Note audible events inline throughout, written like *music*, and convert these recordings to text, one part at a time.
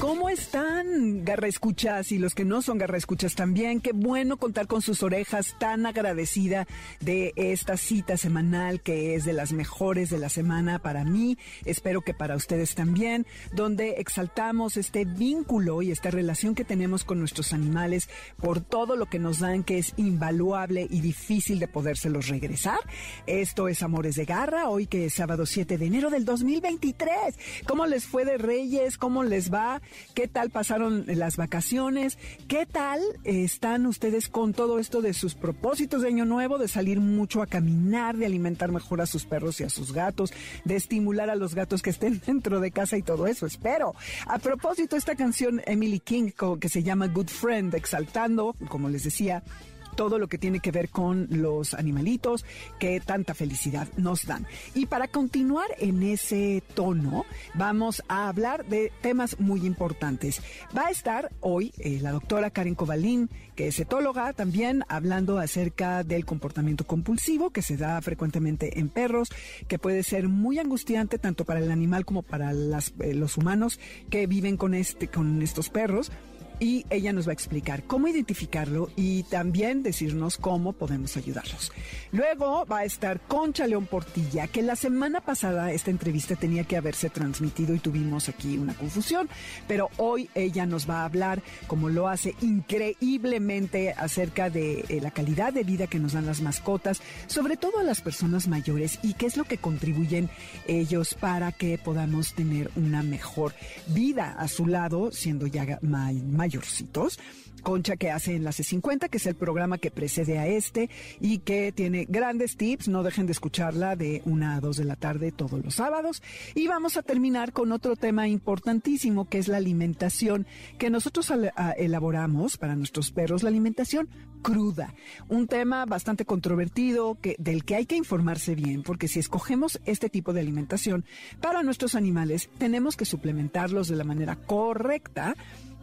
¿Cómo están, garra escuchas y los que no son garra escuchas también? Qué bueno contar con sus orejas, tan agradecida de esta cita semanal que es de las mejores de la semana para mí, espero que para ustedes también, donde exaltamos este vínculo y esta relación que tenemos con nuestros animales por todo lo que nos dan que es invaluable y difícil de podérselos regresar. Esto es Amores de Garra, hoy que es sábado 7 de enero del 2023. ¿Cómo les fue de Reyes? ¿Cómo les va? ¿Qué tal pasaron las vacaciones? ¿Qué tal están ustedes con todo esto de sus propósitos de año nuevo, de salir mucho a caminar, de alimentar mejor a sus perros y a sus gatos, de estimular a los gatos que estén *laughs* dentro de casa y todo eso? Espero. A propósito, esta canción Emily King que se llama Good Friend, exaltando, como les decía, todo lo que tiene que ver con los animalitos que tanta felicidad nos dan. Y para continuar en ese tono, vamos a hablar de temas muy importantes. Va a estar hoy eh, la doctora Karen Cobalín, que es etóloga, también hablando acerca del comportamiento compulsivo que se da frecuentemente en perros, que puede ser muy angustiante tanto para el animal como para eh, los humanos que viven con, este, con estos perros y ella nos va a explicar cómo identificarlo y también decirnos cómo podemos ayudarlos. Luego va a estar Concha León Portilla, que la semana pasada esta entrevista tenía que haberse transmitido y tuvimos aquí una confusión, pero hoy ella nos va a hablar, como lo hace increíblemente, acerca de eh, la calidad de vida que nos dan las mascotas, sobre todo a las personas mayores y qué es lo que contribuyen ellos para que podamos tener una mejor vida a su lado, siendo ya mayores mayorcitos. Concha que hace Enlace 50, que es el programa que precede a este y que tiene grandes tips. No dejen de escucharla de una a dos de la tarde todos los sábados. Y vamos a terminar con otro tema importantísimo que es la alimentación que nosotros elaboramos para nuestros perros, la alimentación cruda. Un tema bastante controvertido que, del que hay que informarse bien, porque si escogemos este tipo de alimentación para nuestros animales, tenemos que suplementarlos de la manera correcta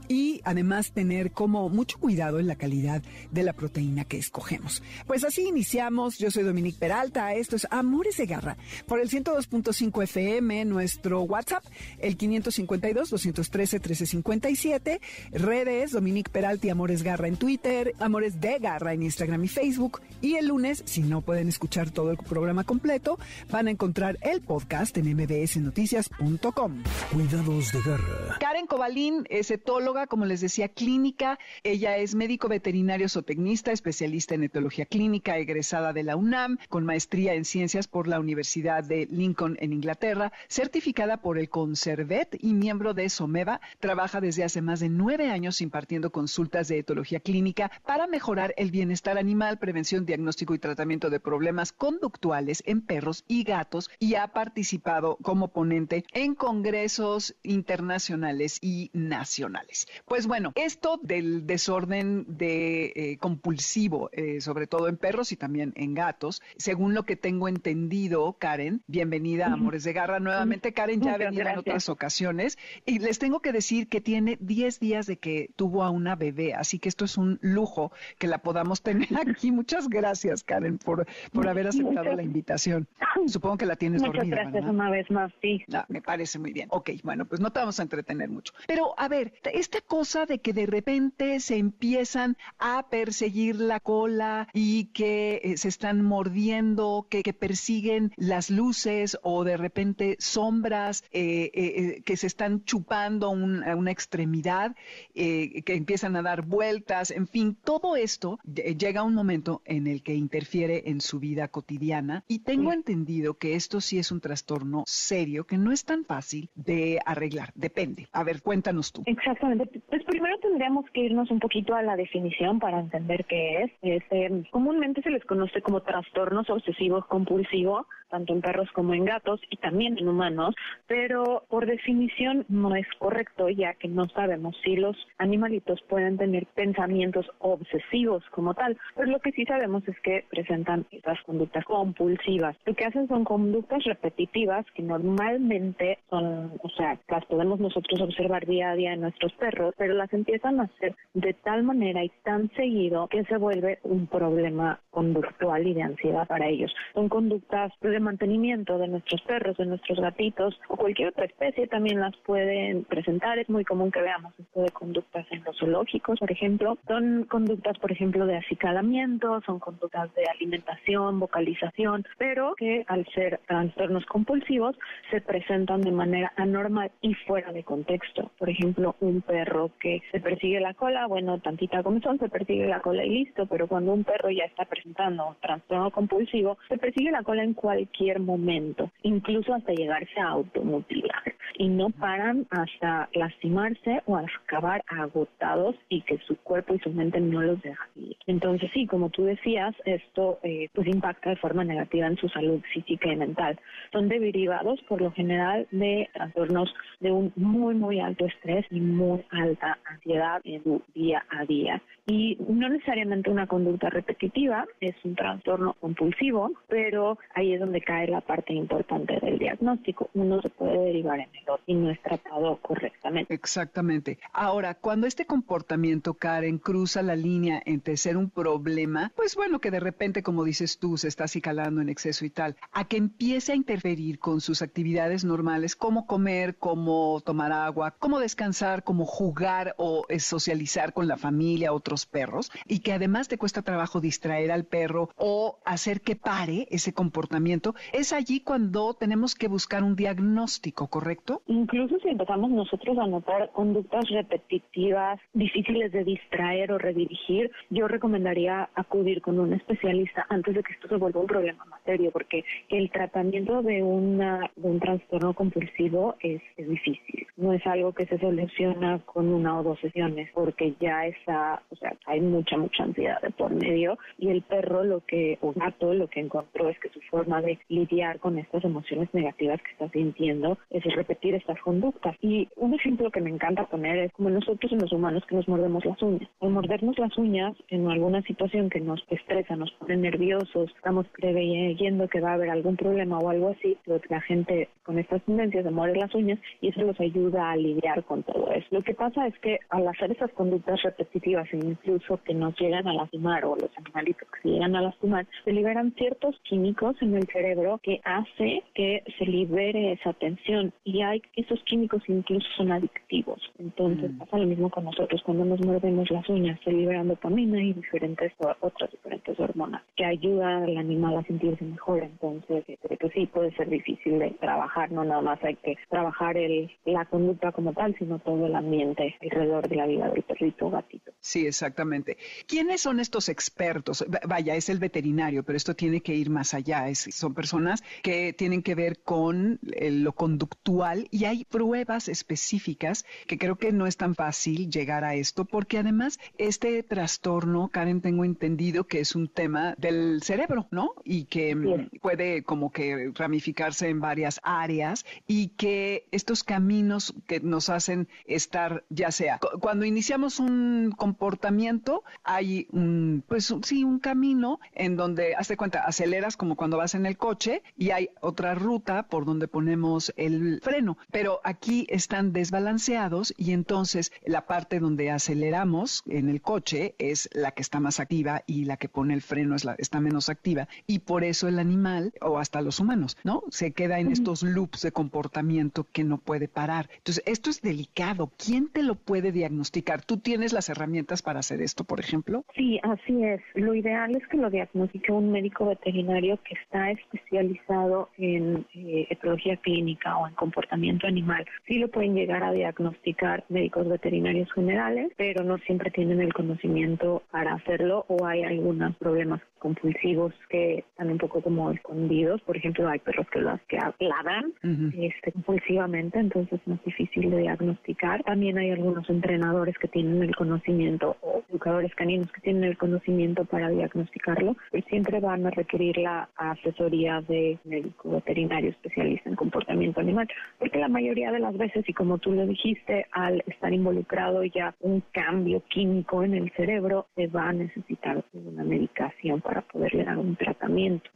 y además tener como mucho cuidado en la calidad de la proteína que escogemos. Pues así iniciamos. Yo soy Dominique Peralta. Esto es Amores de Garra por el 102.5 FM, nuestro WhatsApp, el 552-213-1357, redes Dominique Peralta y Amores Garra en Twitter, Amores de Garra en Instagram y Facebook. Y el lunes, si no pueden escuchar todo el programa completo, van a encontrar el podcast en mbsnoticias.com. Cuidados de Garra. Karen Cobalín es etóloga como les decía, clínica. Ella es médico veterinario zootecnista, especialista en etología clínica, egresada de la UNAM, con maestría en ciencias por la Universidad de Lincoln en Inglaterra, certificada por el Conservet y miembro de SOMEVA. Trabaja desde hace más de nueve años impartiendo consultas de etología clínica para mejorar el bienestar animal, prevención, diagnóstico y tratamiento de problemas conductuales en perros y gatos y ha participado como ponente en congresos internacionales y nacionales. Pues bueno, esto del desorden de eh, compulsivo, eh, sobre todo en perros y también en gatos, según lo que tengo entendido, Karen, bienvenida a Amores de Garra. Nuevamente, Karen ya ha venido en otras ocasiones y les tengo que decir que tiene 10 días de que tuvo a una bebé, así que esto es un lujo que la podamos tener *laughs* aquí. Muchas gracias, Karen, por, por haber aceptado la invitación. Supongo que la tienes Muchas dormida. gracias una vez más, sí. Ah, me parece muy bien. Ok, bueno, pues no te vamos a entretener mucho. Pero a ver, esta cosa de que de repente se empiezan a perseguir la cola y que eh, se están mordiendo, que, persiguen las luces o de repente sombras eh, eh, que se están chupando una extremidad, que empiezan a dar vueltas, en fin, todo esto llega a un momento en el que interfiere en su vida cotidiana y tengo entendido que esto sí es un trastorno serio que no es tan fácil de arreglar, depende. A ver, cuéntanos tú. Exactamente, pues primero tendríamos que irnos un poquito a la definición para entender qué es. Este, comúnmente se les conoce como trastornos obsesivos compulsivos tanto en perros como en gatos y también en humanos, pero por definición no es correcto ya que no sabemos si los animalitos pueden tener pensamientos obsesivos como tal, pero lo que sí sabemos es que presentan estas conductas compulsivas. Lo que hacen son conductas repetitivas que normalmente son, o sea, las podemos nosotros observar día a día en nuestros perros, pero las empiezan a hacer de tal manera y tan seguido que se vuelve un problema conductual y de ansiedad para ellos. Son conductas de mantenimiento de nuestros perros, de nuestros gatitos o cualquier otra especie también las pueden presentar. Es muy común que veamos esto de conductas en los zoológicos, por ejemplo. Son conductas, por ejemplo, de acicalamiento, son conductas de alimentación, vocalización, pero que al ser trastornos compulsivos se presentan de manera anormal y fuera de contexto. Por ejemplo, un perro que se persigue la cola, bueno, tantita comezón, se persigue la cola y listo, pero cuando un perro ya está presentando trastorno compulsivo, se persigue la cola en cualquier momento, incluso hasta llegarse a automutilar. Y no paran hasta lastimarse o acabar agotados y que su cuerpo y su mente no los dejan ir. Entonces, sí, como tú decías, esto eh, pues impacta de forma negativa en su salud física y mental. Son derivados, por lo general, de trastornos de un muy, muy alto estrés y muy alta ansiedad en su día a día. Y no necesariamente una conducta repetitiva, es un trastorno compulsivo, pero ahí es donde cae la parte importante del diagnóstico. Uno se puede derivar en el otro y no es tratado correctamente. Exactamente. Ahora, cuando este comportamiento, Karen, cruza la línea entre ser un problema, pues bueno, que de repente, como dices tú, se está acicalando en exceso y tal, a que empiece a interferir con sus actividades normales, como comer, como tomar agua, como descansar, como jugar o eh, socializar con la familia, otros perros y que además te cuesta trabajo distraer al perro o hacer que pare ese comportamiento, es allí cuando tenemos que buscar un diagnóstico, ¿correcto? Incluso si empezamos nosotros a notar conductas repetitivas, difíciles de distraer o redirigir, yo recomendaría acudir con un especialista antes de que esto se vuelva un problema más serio, porque el tratamiento de, una, de un trastorno compulsivo es, es difícil. No es algo que se soluciona con una o dos sesiones, porque ya está, o sea, hay mucha, mucha ansiedad de por medio y el perro lo que, o gato, lo que encontró es que su forma de lidiar con estas emociones negativas que está sintiendo es repetir estas conductas. Y un ejemplo que me encanta poner es como nosotros los humanos que nos mordemos las uñas. Al mordernos las uñas en alguna situación que nos estresa, nos pone nerviosos, estamos creyendo que va a haber algún problema o algo así, pero la gente con estas tendencias de morder las uñas y eso los ayuda a lidiar con todo eso. Lo que pasa es que al hacer esas conductas repetitivas en incluso que nos llegan a lastimar o los animalitos que se llegan a lastimar, se liberan ciertos químicos en el cerebro que hace que se libere esa tensión y hay esos químicos incluso son adictivos. Entonces mm. pasa lo mismo con nosotros cuando nos mordemos las uñas, se liberan dopamina y diferentes otras diferentes hormonas que ayudan al animal a sentirse mejor. Entonces, este, pues sí puede ser difícil de trabajar, no nada más hay que trabajar el, la conducta como tal, sino todo el ambiente alrededor de la vida del perrito o gatito. Sí, exactamente. ¿Quiénes son estos expertos? Vaya, es el veterinario, pero esto tiene que ir más allá. son personas que tienen que ver con eh, lo conductual y hay pruebas específicas que creo que no es tan fácil llegar a esto porque además este trastorno, Karen, tengo entendido que es un tema del cerebro, ¿no? Y que puede como que ramificarse en varias áreas y que estos caminos que nos hacen estar, ya sea, cuando iniciamos un comportamiento, hay un, pues sí, un camino en donde, hazte cuenta, aceleras como cuando vas en el coche y hay otra ruta por donde ponemos el freno, pero aquí están desbalanceados y entonces la parte donde aceleramos en el coche es la que está más activa y la que pone el freno es la, está menos activa y por eso el animal o hasta los humanos, ¿no? Se queda en estos loops de comportamiento que no puede parar. Entonces, esto es delicado. ¿Quién te lo puede diagnosticar? ¿Tú tienes las herramientas para hacer esto, por ejemplo? Sí, así es. Lo ideal es que lo diagnostique un médico veterinario que está especializado en eh, etología clínica o en comportamiento animal. Sí lo pueden llegar a diagnosticar médicos veterinarios generales, pero no siempre tienen el conocimiento para hacerlo o hay algunos problemas compulsivos que están un poco como escondidos. Por ejemplo, hay perros que los que ladran este, compulsivamente, entonces es más difícil de diagnosticar. También hay algunos entrenadores que tienen el conocimiento o educadores caninos que tienen el conocimiento para diagnosticarlo, pero siempre van a requerir la asesoría de médico veterinario especialista en comportamiento animal, porque la mayoría de las veces, y como tú lo dijiste, al estar involucrado ya un cambio químico en el cerebro, se va a necesitar una medicación para poderle dar un tratamiento.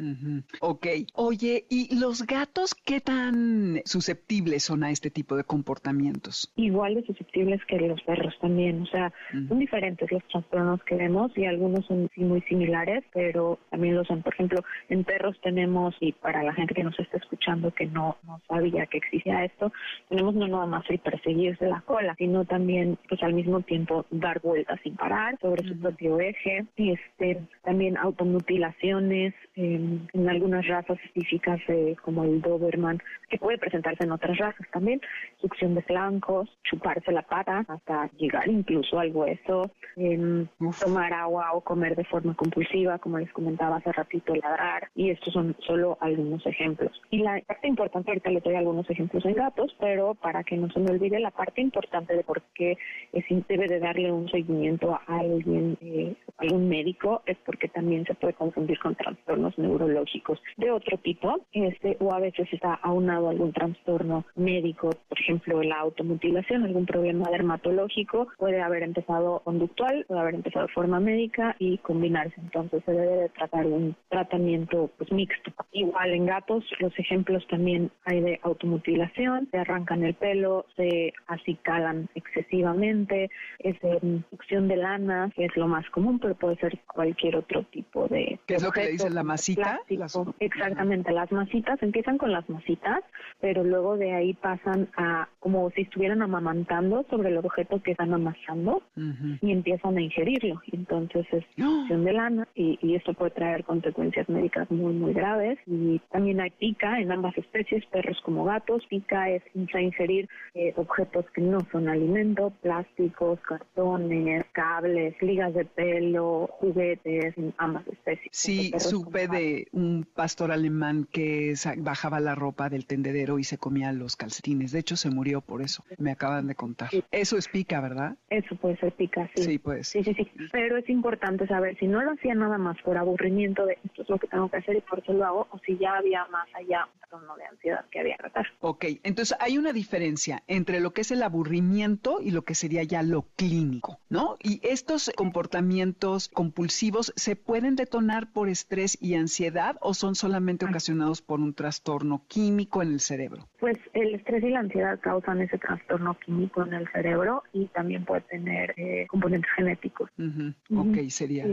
Ok. Oye, ¿y los gatos qué tan susceptibles son a este tipo de comportamientos? Igual de susceptibles que los perros también. O sea, son diferentes los trastornos que vemos y algunos son muy similares, pero también lo son. Por ejemplo, en perros tenemos, y para la gente que nos está escuchando que no, no sabía que existía esto, tenemos no nada más el perseguirse la cola, sino también pues al mismo tiempo dar vueltas sin parar sobre su propio eje, este, también automutilaciones em, en algunas razas específicas eh, como el Doberman, que puede presentarse en otras razas también, succión de flancos, chuparse la pata hasta llegar incluso al hueso, tomar agua o comer de forma compulsiva, como les comentaba hace ratito, ladrar, y estos son solo algunos ejemplos. Y la parte importante, ahorita le doy algunos ejemplos en gatos, pero para que no se me olvide la parte importante de por qué es, debe de darle un seguimiento a alguien, eh, algún médico, es porque también se puede confundir con trastornos neurológicos de otro tipo, este, o a veces está aunado algún trastorno médico, por ejemplo, la automutilación, algún problema dermatológico, puede haber empezado conductual, puede haber empezado de forma médica y combinarse. Entonces se debe de tratar un tratamiento pues mixto. Igual en gatos, los ejemplos también hay de automutilación, se arrancan el pelo, se acicalan excesivamente, es de succión de lana, que es lo más común, pero puede ser cualquier otro tipo de... ¿Qué es lo que le dicen la masita? Exactamente, las masitas empiezan con las masitas, pero luego de ahí pasan a como si estuvieran amamantando sobre el objeto que están amasando y empiezan a ingerirlo. Entonces es succión de lana y, y esto puede traer consecuencias médicas muy, muy graves. Y también hay pica en ambas especies, perros como gatos. Pica es ingerir eh, objetos que no son alimento, plásticos, cartones, cables, ligas de pelo, juguetes, ambas especies. Sí, supe de un pastor alemán que bajaba la ropa del tendedero y se comía los calcetines. De hecho, se murió por eso. Me acaban de contar. Eso es pica, ¿verdad? Eso puede ser pica, sí. Sí, pues. Sí, sí, sí. Pero es importante saber si no lo hacía nada más por aburrimiento de esto es lo que tengo que hacer y por eso lo hago, o si ya había más allá un trastorno de ansiedad que había que tratar. Ok, entonces hay una diferencia entre lo que es el aburrimiento y lo que sería ya lo clínico, ¿no? Y estos comportamientos compulsivos se pueden detonar por estrés y ansiedad o son solamente ocasionados por un trastorno químico en el cerebro? Pues el estrés y la ansiedad causan ese trastorno químico en el cerebro y también puede tener eh, componentes genéticos. Ok, sería.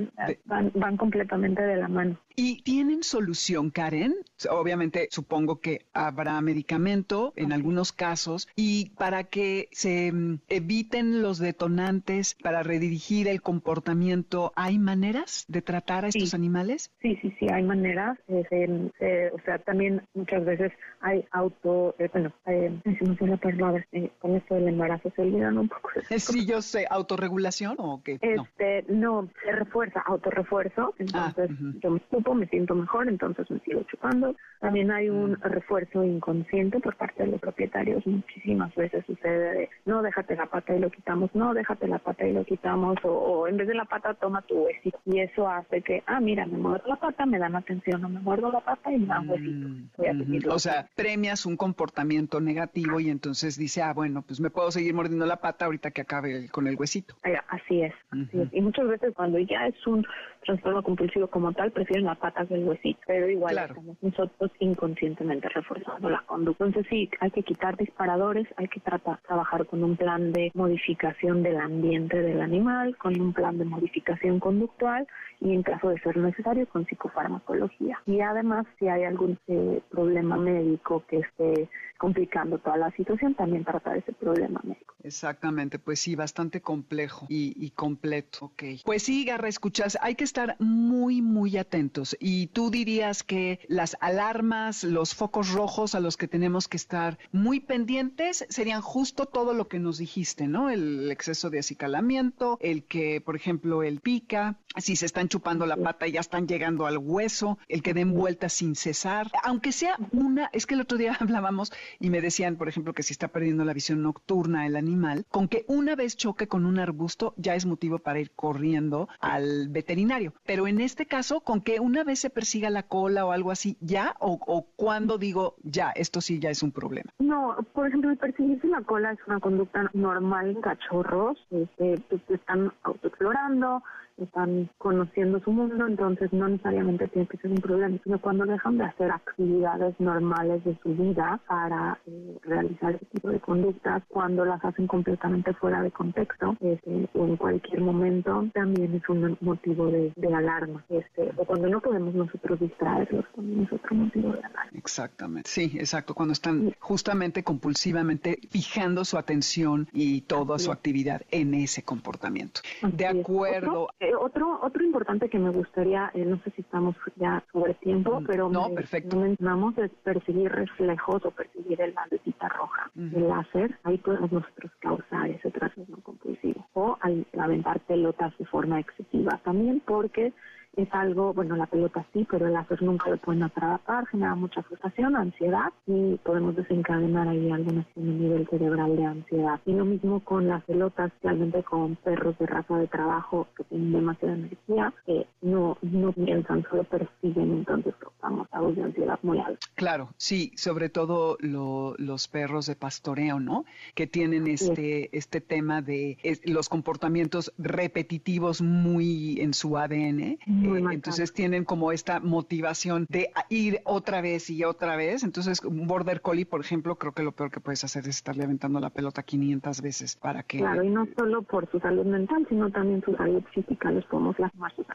van, van completamente de la mano. ¿Y tienen solución, Karen? Obviamente, supongo que habrá medicamento en algunos casos y para que se mm, eviten los detonantes, para redirigir el comportamiento, ¿hay maneras de tratar a estos animales? Sí, sí, sí, hay maneras. o sea, también muchas veces hay auto, eh, bueno, eh, no la palabra, eh, con esto del embarazo se olvidan un poco. *laughs* Sí, yo sé, ¿autorregulación o qué? Este, no, se refuerza, autorrefuerzo, ah, entonces yo me me siento mejor, entonces me sigo chupando. También hay un mm. refuerzo inconsciente por parte de los propietarios. Muchísimas veces sucede de, no, déjate la pata y lo quitamos, no, déjate la pata y lo quitamos, o, en vez de la pata toma tu huesito. Y eso hace que, ah, mira, me muerdo la pata, me dan atención, no me muerdo la pata y me dan huesito. Mm, o sea, premias un comportamiento negativo y entonces dice, ah, bueno, pues me puedo seguir mordiendo la pata ahorita que acabe con el huesito. Así es, así es. Y muchas veces cuando ya es un trastorno compulsivo como tal, prefieren la patas del huesito, pero igual estamos nosotros inconscientemente reforzando la conducta. Entonces sí, hay que quitar disparadores, hay que tratar, trabajar con un plan de modificación del ambiente del animal, con un plan de modificación conductual y en caso de ser necesario con psicofarmacología. Y además si hay algún eh, problema médico que esté complicando toda la situación, también tratar ese problema médico. Exactamente, pues sí, bastante complejo y, completo. Ok. Pues sí, Garra, escuchas, hay que estar muy, muy atentos. Y tú dirías que las alarmas, los focos rojos a los que tenemos que estar muy pendientes serían justo todo lo que nos dijiste, ¿no? El exceso de acicalamiento, el que, por ejemplo, el pica, si se están chupando la pata y ya están llegando al hueso, el que den vueltas sin cesar, aunque sea una, es que el otro día *laughs* hablábamos y me decían, por ejemplo, que si está perdiendo la visión nocturna el animal, con que una vez choque con un arbusto ya es motivo para ir corriendo al veterinario. Pero en este caso, con que una vez se persiga la cola o algo así, ¿ya? ¿O, o cuando digo, ya, esto sí ya es un problema? No, por ejemplo, el perseguirse la cola es una conducta normal en cachorros, este, pues, están autoexplorando, están conociendo su mundo, entonces no necesariamente tiene que ser un problema, sino cuando dejan de hacer actividades normales de su vida para eh, realizar ese tipo de conductas, cuando las hacen completamente fuera de contexto este, o en cualquier momento, también es un motivo de, alarma. Este, o cuando no podemos nosotros distraerlos, también es otro motivo de alarma. Exactamente, sí, exacto, cuando están justamente compulsivamente fijando su atención y toda su actividad en ese comportamiento. De acuerdo. Eh, otro, otro importante que me gustaría, eh, no sé si estamos ya sobre tiempo, mm, pero no, perfecto. mencionamos es perseguir reflejos o perseguir el bandecita roja, el láser, ahí podemos nosotros causar ese trastorno compulsivo. O al aventar pelotas de forma excesiva también porque es algo, bueno, la pelota sí, pero el láser nunca lo pueden atrapar, genera mucha frustración, ansiedad y podemos desencadenar ahí algún nivel cerebral de ansiedad. Y lo mismo con las pelotas, realmente con perros de raza de trabajo que tienen demasiada energía, que no, no piensan, solo persiguen, entonces causamos estados de ansiedad muy altos. Claro, sí, sobre todo los perros de pastoreo, ¿no? Que tienen este, este tema de los comportamientos repetitivos muy en su ADN. Entonces tienen como esta motivación de ir otra vez y otra vez. Entonces, un border collie, por ejemplo, creo que lo peor que puedes hacer es estarle aventando la pelota 500 veces para que... Claro, y no solo por su salud mental, sino también su salud física, les podemos lastimar sus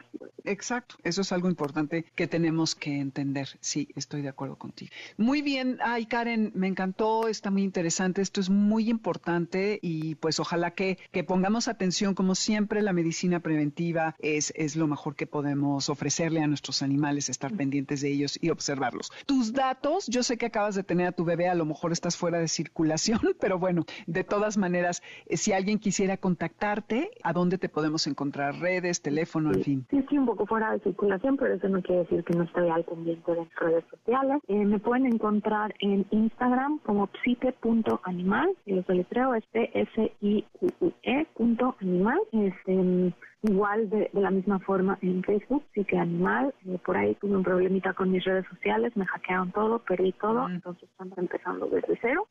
Exacto, eso es algo importante que tenemos que entender. Sí, estoy de acuerdo contigo. Muy bien, ay Karen, me encantó, está muy interesante, esto es muy importante y pues ojalá que, que pongamos atención, como siempre, la medicina preventiva es, es lo mejor que podemos ofrecerle a nuestros animales, estar pendientes de ellos y observarlos. Tus datos, yo sé que acabas de tener a tu bebé, a lo mejor estás fuera de circulación, *laughs* pero bueno, de todas maneras, eh, si alguien quisiera contactarte, ¿a dónde te podemos encontrar? Redes, teléfono, en fin. Sí, estoy un poco fuera de circulación, pero eso no quiere decir que no estoy al pendiente de redes sociales. Eh, me pueden encontrar en Instagram como psique.animal, y los deletreo es P-S-I-U-E punto animal. Este, Igual de, la misma forma en Facebook, sí que animal, eh, por ahí tuve un problemita con mis redes sociales, me hackearon todo, perdí todo, entonces estamos empezando desde cero.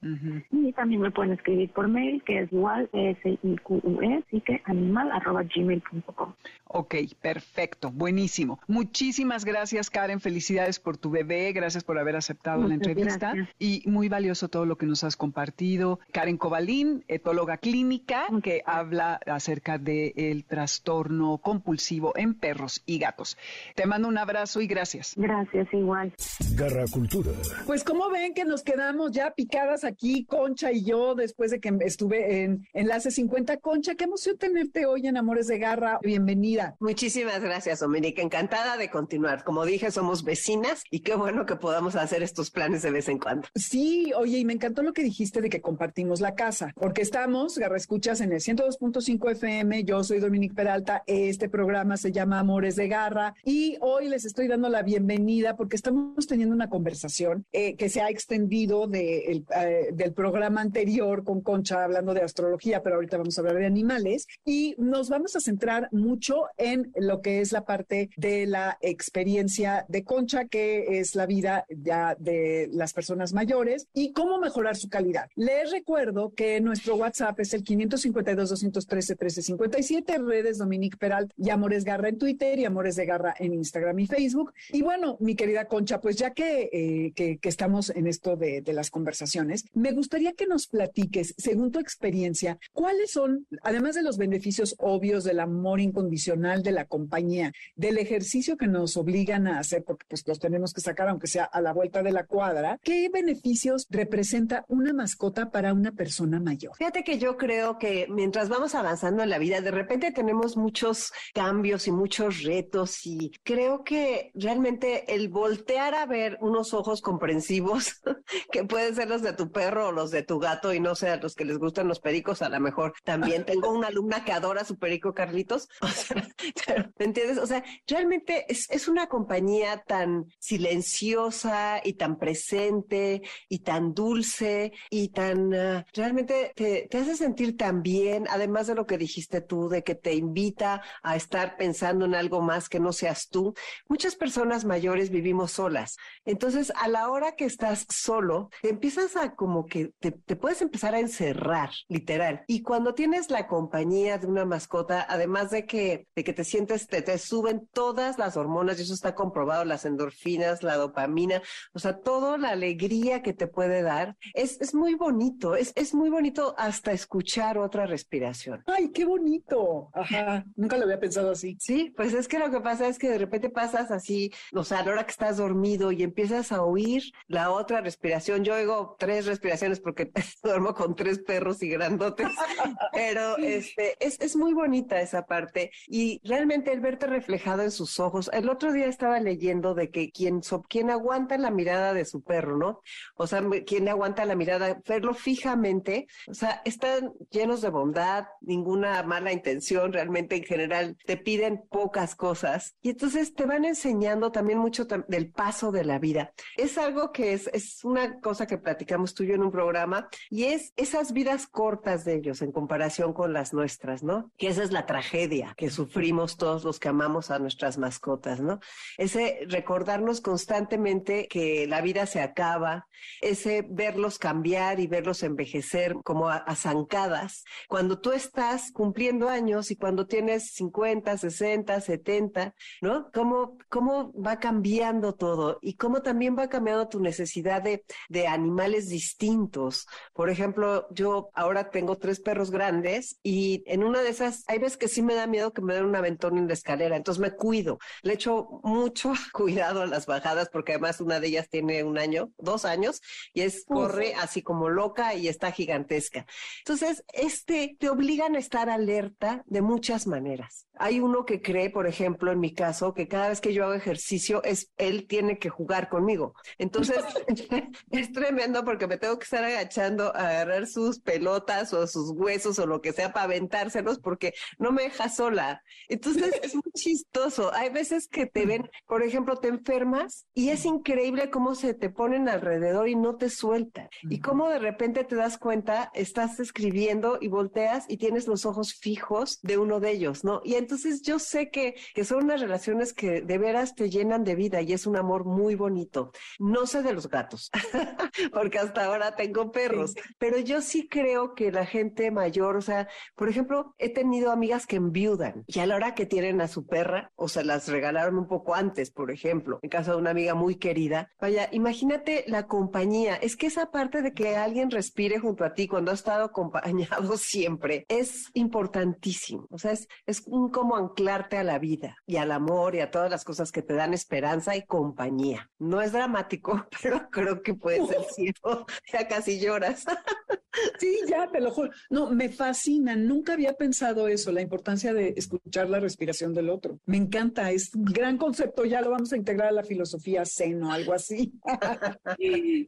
Y también me pueden escribir por mail, que es igual, s i q u e sí que animal, arroba gmail.com. Ok, perfecto, buenísimo. Muchísimas gracias, Karen, felicidades por tu bebé, gracias por haber aceptado la entrevista y muy valioso todo lo que nos has compartido. Karen Cobalín, etóloga clínica, que habla acerca del trastorno compulsivo en perros y gatos. Te mando un abrazo y gracias. Gracias, igual. Garra Cultura. Pues como ven que nos quedamos ya picadas aquí, Concha y yo, después de que estuve en Enlace 50. Concha, qué emoción tenerte hoy en Amores de Garra. Bienvenida. Muchísimas gracias, Dominica. Encantada de continuar. Como dije, somos vecinas y qué bueno que podamos hacer estos planes de vez en cuando. Sí, oye, y me encantó lo que dijiste de que compartimos la casa, porque estamos, Garra Escuchas, en el 102.5 FM. Yo soy Dominique Peralta este programa se llama Amores de Garra y hoy les estoy dando la bienvenida porque estamos teniendo una conversación eh, que se ha extendido de eh, del programa anterior con Concha hablando de astrología, pero ahorita vamos a hablar de animales y nos vamos a centrar mucho en lo que es la parte de la experiencia de Concha, que es la vida ya de las personas mayores y cómo mejorar su calidad. Les recuerdo que nuestro WhatsApp es el 552 213 1357, redes Dominic Nick Peral y Amores Garra en Twitter y Amores de Garra en Instagram y Facebook. Y bueno, mi querida Concha, pues ya que, eh, que, estamos en esto de, de, las conversaciones, me gustaría que nos platiques, según tu experiencia, cuáles son, además de los beneficios obvios del amor incondicional de la compañía, del ejercicio que nos obligan a hacer, porque pues los tenemos que sacar aunque sea a la vuelta de la cuadra, ¿qué beneficios representa una mascota para una persona mayor? Fíjate que yo creo que mientras vamos avanzando en la vida, de repente tenemos muchos cambios y muchos retos y creo que realmente el voltear a ver unos ojos comprensivos, *laughs* que pueden ser los de tu perro o los de tu gato y no sé, los que les gustan los pericos, a lo mejor también tengo una alumna que adora su perico Carlitos, *laughs* o sea, ¿me entiendes? O sea, realmente es, es una compañía tan silenciosa y tan presente y tan dulce y tan, ah, realmente te, te hace sentir tan bien, además de lo que dijiste tú, de que te invita a estar pensando en algo más que no seas tú. Muchas personas mayores vivimos solas. Entonces, a la hora que estás solo, te empiezas a como que te, puedes empezar a encerrar, literal. Y cuando tienes la compañía de una mascota, además de que, de que te sientes, te, te suben todas las hormonas, y eso está comprobado, las endorfinas, la dopamina, o sea, toda la alegría que te puede dar, es, es muy bonito, es, es muy bonito hasta escuchar otra respiración. ¡Ay, qué bonito! Ajá, nunca lo había pensado así. Sí, pues es que lo que pasa es que de repente pasas así, o sea, a la hora que estás dormido y empiezas a oír la otra respiración. Yo oigo tres respiraciones porque *laughs* duermo con tres perros y grandotes, *laughs* pero este, es, es muy bonita esa parte y realmente el verte reflejado en sus ojos. El otro día estaba leyendo de que quien, quien aguanta la mirada de su perro, ¿no? O sea, quien aguanta la mirada, verlo fijamente, o sea, están llenos de bondad, ninguna mala intención, realmente en general te piden pocas cosas y entonces te van enseñando también mucho del paso de la vida. Es algo que es, es una cosa que platicamos tú y yo en un programa y es esas vidas cortas de ellos en comparación con las nuestras, ¿no? Que esa es la tragedia que sufrimos todos los que amamos a nuestras mascotas, ¿no? Ese recordarnos constantemente que la vida se acaba, ese verlos cambiar y verlos envejecer como a, zancadas. Cuando tú estás cumpliendo años y cuando tienes 50, 60, 70, ¿no? ¿Cómo, cómo va cambiando todo y cómo también va cambiando tu necesidad de, de animales distintos. Por ejemplo, yo ahora tengo tres perros grandes y en una de esas, hay veces que sí me da miedo que me den un aventón en la escalera, entonces me cuido. Le echo mucho *laughs* cuidado a las bajadas porque además una de ellas tiene un año, dos años y es corre así como loca y está gigantesca. Entonces, este te obligan a estar alerta de muchas maneras. Hay uno que cree, por ejemplo, en mi caso, que cada vez que yo hago ejercicio, es él tiene que jugar conmigo. Entonces, *laughs* *laughs* es tremendo porque me tengo que estar agachando a agarrar sus pelotas o sus huesos o lo que sea para aventárselos porque no me deja sola. Entonces, es muy chistoso. Hay veces que te ven, por ejemplo, te enfermas y es increíble cómo se te ponen alrededor y no te sueltan. Y cómo de repente te das cuenta, estás escribiendo y volteas y tienes los ojos fijos de uno de ellos, ¿no? Y entonces yo sé que, que son unas relaciones que de veras te llenan de vida y es un amor muy bonito. No sé de los gatos, *laughs* porque hasta ahora tengo perros, pero yo sí creo que la gente mayor, o sea, por ejemplo, he tenido amigas que enviudan y a la hora que tienen a su perra, o se las regalaron un poco antes, por ejemplo, en caso de una amiga muy querida, vaya, imagínate la compañía, es que esa parte de que alguien respire junto a ti cuando ha estado acompañado *laughs* siempre es importantísimo, o sea, es, es un como anclarte a la vida y al amor y a todas las cosas que te dan esperanza y compañía. No es dramático, *laughs* pero creo que puede ser cierto. *laughs* Ya casi lloras. *laughs* Sí, ya te lo juro. No, me fascina. Nunca había pensado eso, la importancia de escuchar la respiración del otro. Me encanta, es un gran concepto. Ya lo vamos a integrar a la filosofía zen o algo así.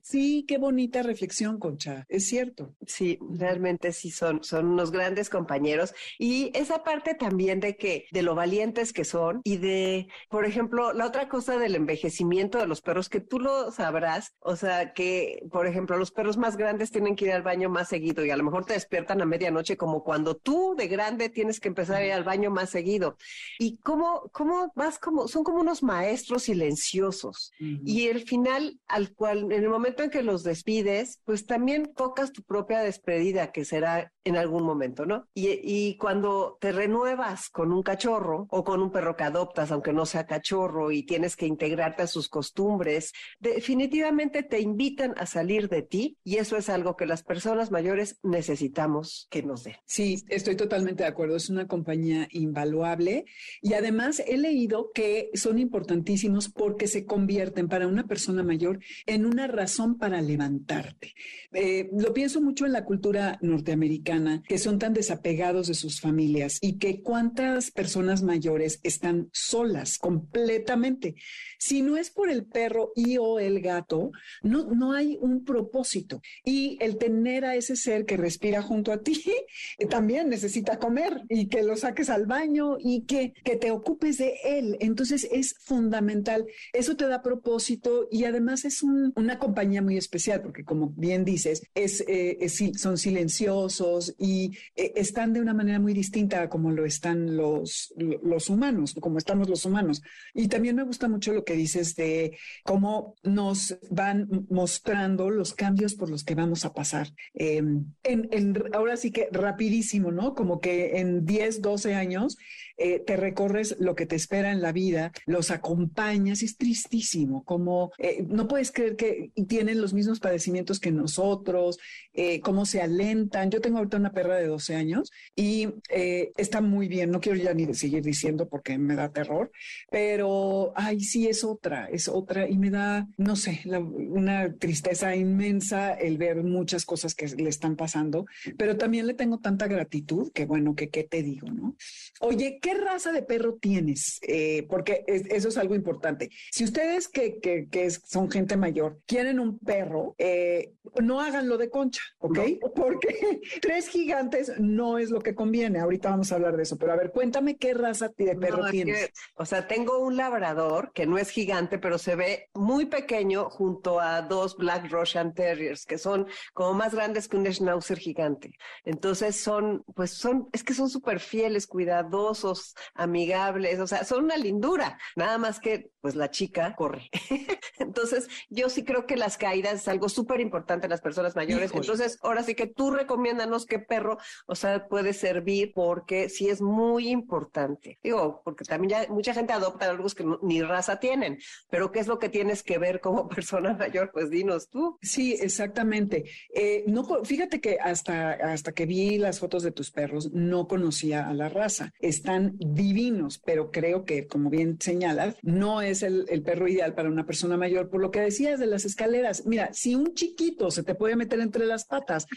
Sí, qué bonita reflexión, Concha. Es cierto. Sí, realmente sí son, son unos grandes compañeros. Y esa parte también de que, de lo valientes que son y de, por ejemplo, la otra cosa del envejecimiento de los perros, que tú lo sabrás, o sea, que, por ejemplo, los perros más grandes tienen que ir al baño más seguido y a lo mejor te despiertan a medianoche como cuando tú de grande tienes que empezar a ir al baño más seguido. Y cómo, cómo vas como, son como unos maestros silenciosos. Y el final al cual, en el momento en que los despides, pues también tocas tu propia despedida, que será en algún momento, ¿no? Y, y cuando te renuevas con un cachorro o con un perro que adoptas, aunque no sea cachorro, y tienes que integrarte a sus costumbres, definitivamente te invitan a salir de ti y eso es algo que las personas mayores necesitamos que nos den. Sí, estoy totalmente de acuerdo. Es una compañía invaluable y además he leído que son importantísimos porque se convierten para una persona mayor en una razón para levantarte. Eh, lo pienso mucho en la cultura norteamericana, que son tan desapegados de sus familias y que cuántas personas mayores están solas completamente. Si no es por el perro y o el gato, no, no hay un propósito. Y el tener a ese ser que respira junto a ti, *laughs* también necesita comer y que lo saques al baño y que, que te ocupes de él. Entonces es fundamental. Eso te da propósito y además es una compañía muy especial porque como bien dices, es, eh, son silenciosos y eh, están de una manera muy distinta a como lo están los, los humanos, como estamos los humanos. Y también me gusta mucho lo que dices de cómo nos van mostrando los cambios por los que vamos a pasar. Em, en, ahora sí que rapidísimo, ¿no? Como que en 10, 12 años eh, te recorres lo que te espera en la vida, los acompañas, es tristísimo, como eh, no puedes creer que tienen los mismos padecimientos que nosotros, eh, cómo se alentan. Yo tengo ahorita una perra de 12 años y está muy bien, no quiero ya ni seguir diciendo porque me da terror, pero ay, sí es otra, es otra y me da, no sé, una tristeza inmensa el ver muchas cosas que le están pasando, pero también le tengo tanta gratitud que bueno, que qué te digo, ¿no? Oye, ¿qué raza de perro tienes? Eh, porque eso es algo importante. Si ustedes que, que, son gente mayor quieren un perro, eh, no háganlo de concha, ¿ok? *laughs* Porque tres gigantes no es lo que conviene. Ahorita vamos a hablar de eso, pero a ver, cuéntame qué raza de perro tienes. o sea, tengo un labrador que no es gigante, pero se ve muy pequeño junto a dos Black Russian Terriers que son como más grandes que un Schnauzer gigante. Entonces son, pues son, es que son súper fieles, cuidadosos amigables, o sea, son una lindura, nada más que pues la chica corre. *laughs* Entonces, yo sí creo que las caídas es algo súper importante en las personas mayores. Entonces, ahora sí que tú recomiéndanos qué perro, o sea, puede servir porque sí es muy importante. Digo, porque también ya mucha gente adopta algo que ni raza tienen, pero ¿qué es lo que tienes que ver como *laughs* persona mayor? Pues dinos tú. Sí, exactamente. Eh, no, fíjate que hasta, hasta que vi las fotos de tus perros, no conocía a la raza. Están divinos, pero creo que, como bien señalas, no es el, perro ideal para una persona mayor. Por lo que decías de las escaleras, mira, si un chiquito se te puede meter entre las patas,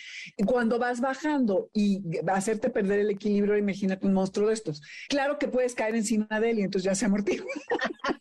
cuando vas bajando y va a hacerte perder el equilibrio, imagínate un monstruo de estos. Claro que puedes caer encima de él y entonces ya se amortigua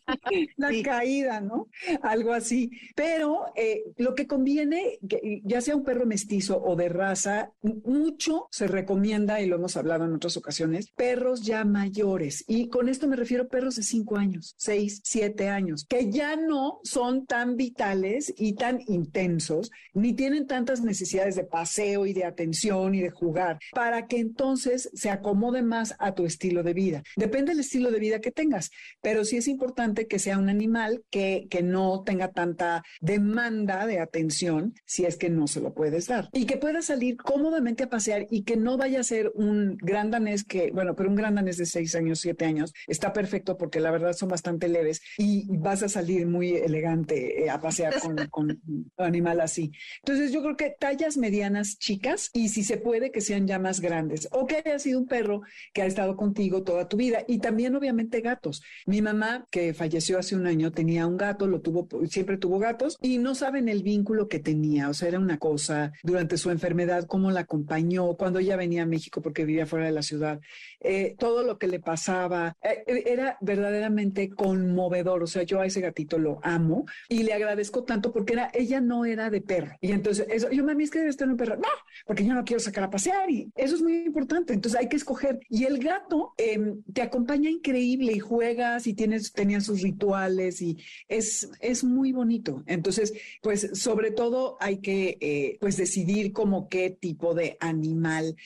*laughs* la caída, ¿no? Algo así. Pero eh, lo que conviene, ya sea un perro mestizo o de raza, mucho se recomienda, y lo hemos hablado en otras ocasiones, perros ya mayores. Y con esto me refiero a perros de cinco años, seis, siete años, que ya no son tan vitales y tan intensos, ni tienen tantas necesidades de paseo y de atención y de jugar, para que entonces se acomode más a tu estilo de vida. Depende del estilo de vida que tengas, pero sí es importante que sea un animal que, que no tenga tanta demanda de atención si es que no se lo puedes dar. Y que pueda salir cómodamente a pasear y que no vaya a ser un gran danés que, bueno, pero un gran danés de seis años, siete años, está perfecto porque la verdad son bastante leves y vas a salir muy elegante eh, a pasear con, *laughs* un animal así. Entonces yo creo que tallas medianas chicas y si se puede que sean ya más grandes o que haya sido un perro que ha estado contigo toda tu vida y también obviamente gatos. Mi mamá que falleció hace un año tenía un gato, lo tuvo, siempre tuvo gatos y no saben el vínculo que tenía, o sea, era una cosa durante su enfermedad, cómo la acompañó cuando ella venía a México porque vivía fuera de la ciudad, eh, todo lo que le pasaba, eh, eh, era verdaderamente conmovedor. O sea, yo a ese gatito lo amo y le agradezco tanto porque era, ella no era de perro. Y entonces, eso, yo, mami, es que debes tener un perro. No, porque yo no quiero sacar a pasear y eso es muy importante. Entonces hay que escoger. Y el gato em, te acompaña increíble y juegas y tienes, tenían sus rituales y es, es muy bonito. Entonces, pues sobre todo hay que pues decidir como qué tipo de animal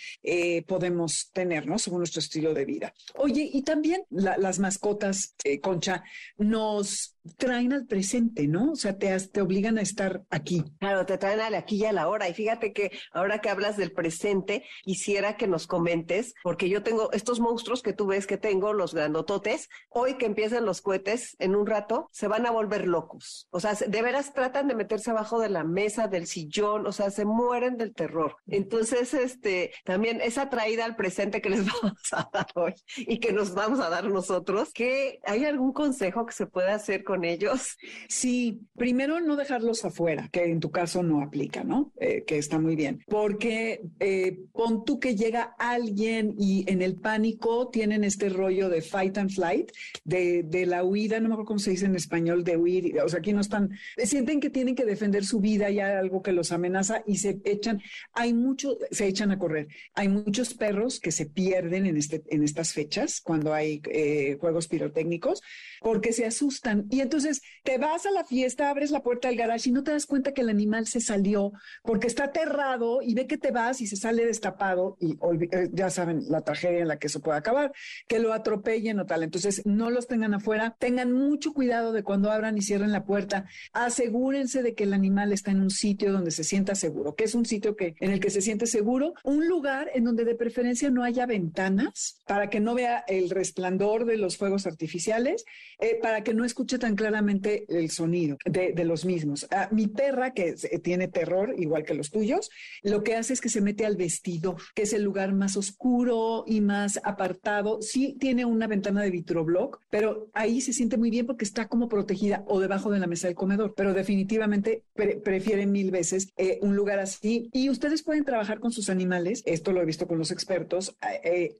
podemos tener, ¿no? Según estilo de vida. Oye, y también las mascotas, eh, Concha, nos traen al presente, ¿no? O sea, te, te obligan a estar aquí. Claro, te traen al aquí y a la hora. Y fíjate que ahora que hablas del presente, quisiera que nos comentes, porque yo tengo estos monstruos que tú ves que tengo, los grandototes, hoy que empiezan los cohetes, en un rato, se van a volver locos. O sea, de veras tratan de meterse abajo de la mesa, del sillón, o sea, se mueren del terror. Entonces, este, también esa traída al presente que les *laughs* vamos a dar hoy y que nos vamos a dar nosotros, que hay algún consejo que se pueda hacer con ellos? Sí, primero no dejarlos afuera, que en tu caso no aplica, ¿no? Eh, que está muy bien, porque eh, pon tú que llega alguien y en el pánico tienen este rollo de fight and flight, de, de la huida no me acuerdo cómo se dice en español, de huir, o sea, aquí no están, sienten que tienen que defender su vida y hay algo que los amenaza y se echan, hay mucho, se echan a correr. Hay muchos perros que se pierden en, este, en estas fechas cuando hay eh, juegos pirotécnicos porque se asustan. Entonces te vas a la fiesta, abres la puerta del garage y no te das cuenta que el animal se salió porque está aterrado y ve que te vas y se sale destapado y eh, ya saben la tragedia en la que eso puede acabar, que lo atropellen o tal. Entonces no los tengan afuera, tengan mucho cuidado de cuando abran y cierren la puerta, asegúrense de que el animal está en un sitio donde se sienta seguro, que es un sitio que en el que se siente seguro, un lugar en donde de preferencia no haya ventanas para que no vea el resplandor de los fuegos artificiales eh, para que no escuche tan claramente el sonido de, los mismos. Ah, mi perra, que eh, tiene terror, igual que los tuyos, lo que hace es que se mete al vestidor, que es el lugar más oscuro y más apartado. Sí tiene una ventana de vitrobloc, pero ahí se siente muy bien porque está como protegida o debajo de la mesa del comedor, pero definitivamente prefiere mil veces eh, un lugar así. Y ustedes pueden trabajar con sus animales, esto lo he visto con los expertos,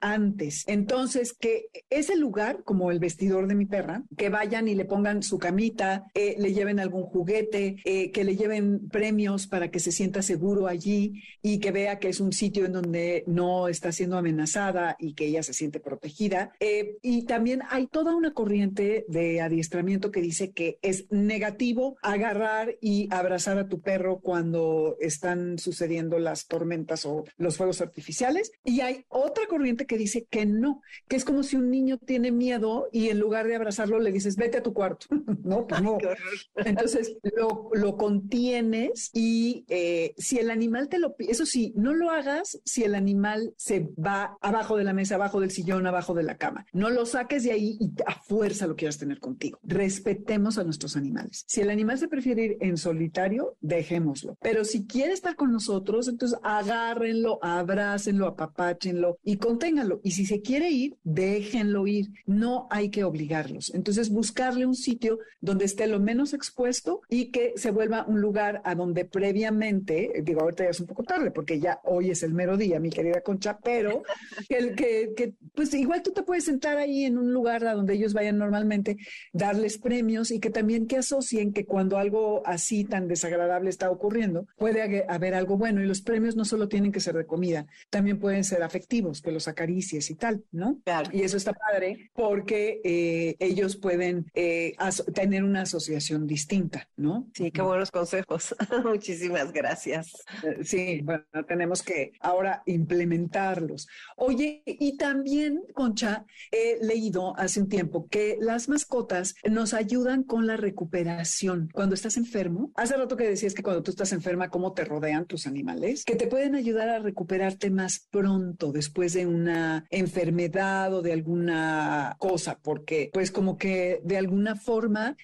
antes. Entonces, que ese lugar, como el vestidor de mi perra, que vayan y le pongan su camita, eh, le lleven algún juguete, eh, que le lleven premios para que se sienta seguro allí y que vea que es un sitio en donde no está siendo amenazada y que ella se siente protegida. Eh, y también hay toda una corriente de adiestramiento que dice que es negativo agarrar y abrazar a tu perro cuando están sucediendo las tormentas o los fuegos artificiales. Y hay otra corriente que dice que no, que es como si un niño tiene miedo y en lugar de abrazarlo le dices, vete a tu cuarto, *laughs* ¿no? Pues no. Entonces lo, lo, contienes y eh, si el animal te lo pide, eso sí, no lo hagas si el animal se va abajo de la mesa, abajo del sillón, abajo de la cama. No lo saques de ahí y a fuerza lo quieras tener contigo. Respetemos a nuestros animales. Si el animal se prefiere ir en solitario, dejémoslo. Pero si quiere estar con nosotros, entonces agárrenlo, abrácenlo, apapáchenlo y conténganlo. Y si se quiere ir, déjenlo ir. No hay que obligarlos. Entonces, entonces, buscarle un sitio donde esté lo menos expuesto y que se vuelva un lugar a donde previamente, digo, ahorita ya es un poco tarde porque ya hoy es el mero día, mi querida Concha, pero *laughs* que, que, que pues igual tú te puedes sentar ahí en un lugar a donde ellos vayan normalmente, darles premios y que también que asocien que cuando algo así tan desagradable está ocurriendo, puede haber algo bueno y los premios no solo tienen que ser de comida, también pueden ser afectivos, que los acaricies y tal, ¿no? Claro. Y eso está padre porque eh, ellos pueden eh, tener una asociación distinta, ¿no? Sí, qué buenos consejos. *laughs* Muchísimas gracias. Eh, sí, bueno, tenemos que ahora implementarlos. Oye, y también, Concha, he leído hace un tiempo que las mascotas nos ayudan con la recuperación. Cuando estás enfermo, hace rato que decías que cuando tú estás enferma, cómo te rodean tus animales, que te pueden ayudar a recuperarte más pronto después de una enfermedad o de alguna cosa, porque pues como que de alguna forma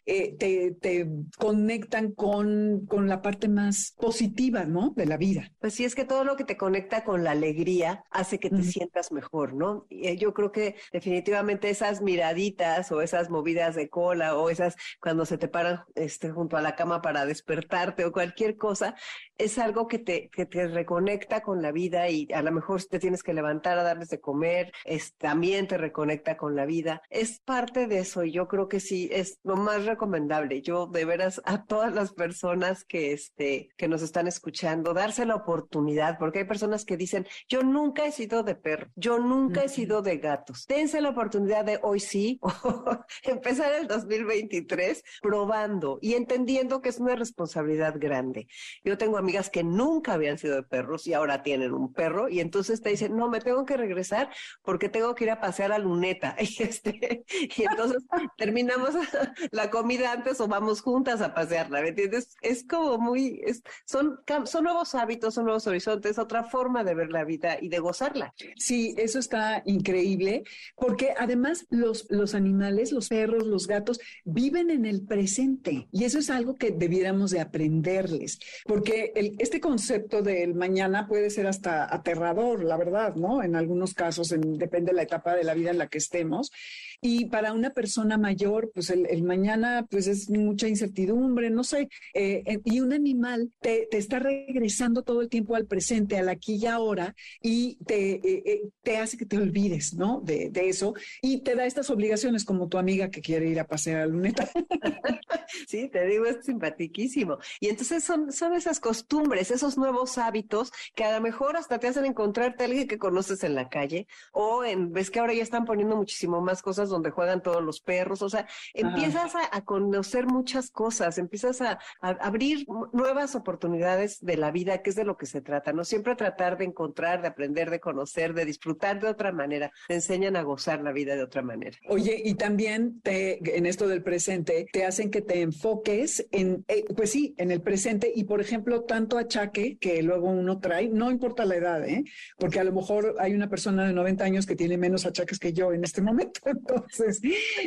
eh, te, conectan con, con la parte más positiva, ¿no? De la vida. Pues sí, es que todo lo que te conecta con la alegría hace que te sientas mejor, ¿no? Y eh, yo creo que definitivamente esas miraditas o esas movidas de cola o esas cuando se te paran este, junto a la cama para despertarte o cualquier cosa, es algo que te, que te reconecta con la vida y a lo mejor te tienes que levantar a darles de comer, es, también te reconecta con la vida. Es parte de eso y yo creo que sí, es lo más recomendable. Yo de veras a todas las personas que, este, que nos están escuchando, darse la oportunidad, porque hay personas que dicen, yo nunca he sido de perro, yo nunca he sido de gatos. Dense la oportunidad de hoy sí, *laughs* empezar el 2023 probando y entendiendo que es una responsabilidad grande. Yo tengo amigas que nunca habían sido de perros y ahora tienen un perro y entonces te dicen, no, me tengo que regresar porque tengo que ir a pasear a Luneta. *laughs* Y, este, y entonces terminamos *laughs* la comida antes o vamos juntas a pasearla, ¿me entiendes? Es como muy, son, son nuevos hábitos, son nuevos horizontes, otra forma de ver la vida y de gozarla. Sí, eso está increíble, porque además los, los animales, los perros, los gatos, viven en el presente y eso es algo que debiéramos de aprenderles, porque este concepto del mañana puede ser hasta aterrador, la verdad, ¿no? En algunos casos, en, depende de la etapa de la vida en la que estemos. Y para una persona mayor, pues el, mañana pues es mucha incertidumbre, no sé. Eh, eh, y un animal te, te, está regresando todo el tiempo al presente, al aquí y ahora, y te, eh, te hace que te olvides, ¿no? De, de, eso. Y te da estas obligaciones como tu amiga que quiere ir a pasear a Luneta. *laughs* sí, te digo, es simpatiquísimo. Y entonces son, son esas costumbres, esos nuevos hábitos que a lo mejor hasta te hacen encontrarte a alguien que conoces en la calle o en, ves que ahora ya están poniendo muchísimo más cosas donde juegan todos los perros, o sea, empiezas a, conocer muchas cosas, empiezas a, abrir nuevas oportunidades de la vida, que es de lo que se trata, ¿no? Siempre tratar de encontrar, de aprender, de conocer, de disfrutar de otra manera, te enseñan a gozar la vida de otra manera. Oye, y también te, en esto del presente, te hacen que te enfoques en, eh, pues sí, en el presente y, por ejemplo, tanto achaque que luego uno trae, no importa la edad, ¿eh? Porque a lo mejor hay una persona de 90 años que tiene menos achaques que yo en este momento. *laughs* Entonces,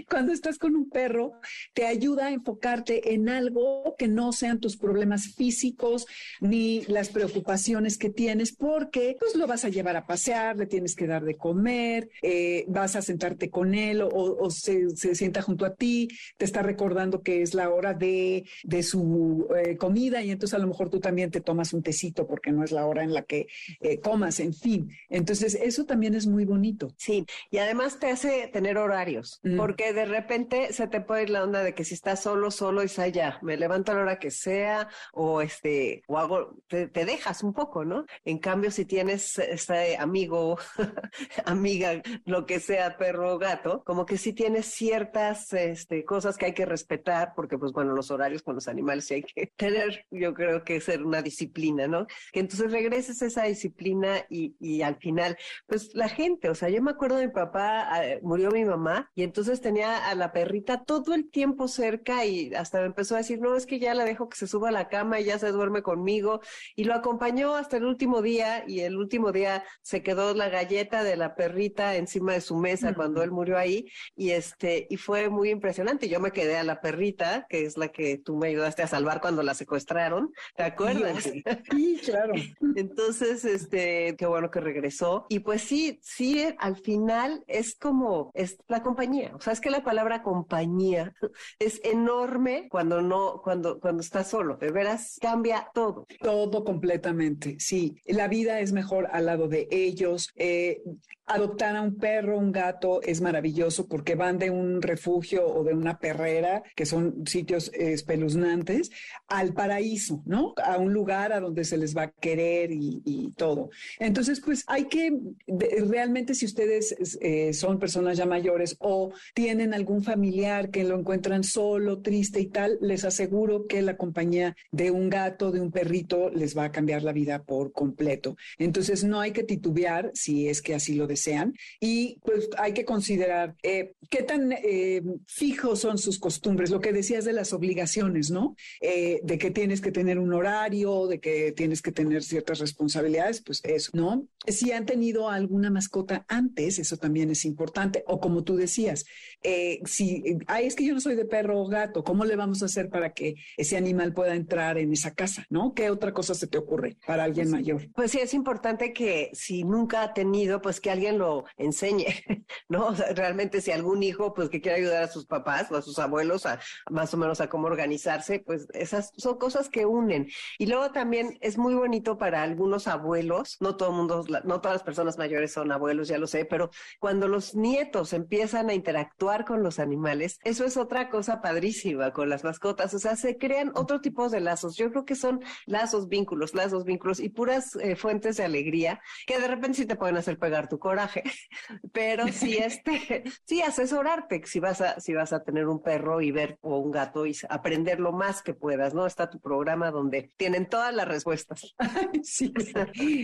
cuando estás con un perro, te ayuda a enfocarte en algo que no sean tus problemas físicos ni las preocupaciones que tienes, porque pues lo vas a llevar a pasear, le tienes que dar de comer, eh, vas a sentarte con él o, se, sienta junto a ti, te está recordando que es la hora de, de su eh, comida y entonces a lo mejor tú también te tomas un tecito porque no es la hora en la que eh, comas, en fin. Entonces, eso también es muy bonito. Sí, y además te hace tener horarios, mm. porque de repente se te puede ir la onda de que si estás solo, solo, y ya, me levanto a la hora que sea, o este, o hago, te, dejas un poco, ¿no? En cambio, si tienes este amigo, *laughs* amiga, lo que sea, perro o gato, como que sí tienes ciertas este, cosas que hay que respetar, porque pues bueno, los horarios con los animales sí hay que *laughs* tener, yo creo que ser una disciplina, ¿no? Que entonces regreses a esa disciplina y, y al final, pues la gente, o sea, yo me acuerdo de mi papá, ah, murió mi mamá, y entonces tenía a la perrita todo el tiempo cerca y hasta me empezó a decir, no, es que ya la dejo que se suba a la cama y ya se duerme conmigo, y lo acompañó hasta el último día, y el último día se quedó la galleta de la perrita encima de su mesa cuando él murió ahí, y este, y fue muy impresionante. Yo me quedé a la perrita, que es la que tú me ayudaste a salvar cuando la secuestraron, ¿te acuerdas? *laughs* Sí, claro. Entonces, este, qué bueno que regresó. Y pues sí, sí, al final es como, es la compañía. O sea, es que la palabra compañía *laughs* es enorme cuando no, cuando, cuando estás solo. De veras, cambia todo. Todo completamente, sí. La vida es mejor al lado de ellos. Eh, adoptar a un perro, un gato es maravilloso porque van de un refugio o de una perrera, que son sitios espeluznantes, al paraíso, ¿no? A un lugar a donde se les va a querer y, todo. Entonces, pues hay que, realmente si ustedes eh, son personas ya mayores o tienen algún familiar que lo encuentran solo, triste y tal, les aseguro que la compañía de un gato, de un perrito, les va a cambiar la vida por completo. Entonces, no hay que titubear si es que así lo desean y pues hay que considerar eh, qué tan eh, fijos son sus costumbres, lo que decías de las obligaciones, ¿no? de que tienes que tener un horario, de que tienes que tener ciertas responsabilidades, pues eso, ¿no? Si han tenido alguna mascota antes, eso también es importante. O como tú decías, eh, si, ay, es que yo no soy de perro o gato, ¿cómo le vamos a hacer para que ese animal pueda entrar en esa casa, ¿no? ¿Qué otra cosa se te ocurre para alguien pues, mayor? Pues sí, es importante que si nunca ha tenido, pues que alguien lo enseñe, *laughs* ¿no? realmente si algún hijo, pues que quiera ayudar a sus papás o a sus abuelos a más o menos a cómo organizarse, pues esas son cosas que unen. Y luego también es muy bonito para algunos abuelos, no todo el mundo, no todas las personas mayores son abuelos, ya lo sé, pero cuando los nietos empiezan a interactuar con los animales, eso es otra cosa padrísima con las mascotas, o sea, se crean otro tipo de lazos. Yo creo que son lazos, vínculos, lazos, vínculos y puras eh, fuentes de alegría que de repente sí te pueden hacer pegar tu coraje, *laughs* pero sí *laughs* este, sí asesorarte si vas a si vas a tener un perro y ver o un gato y aprender lo más que puedas, ¿no? Está tu programa donde tienen todas las respuestas. *laughs* sí,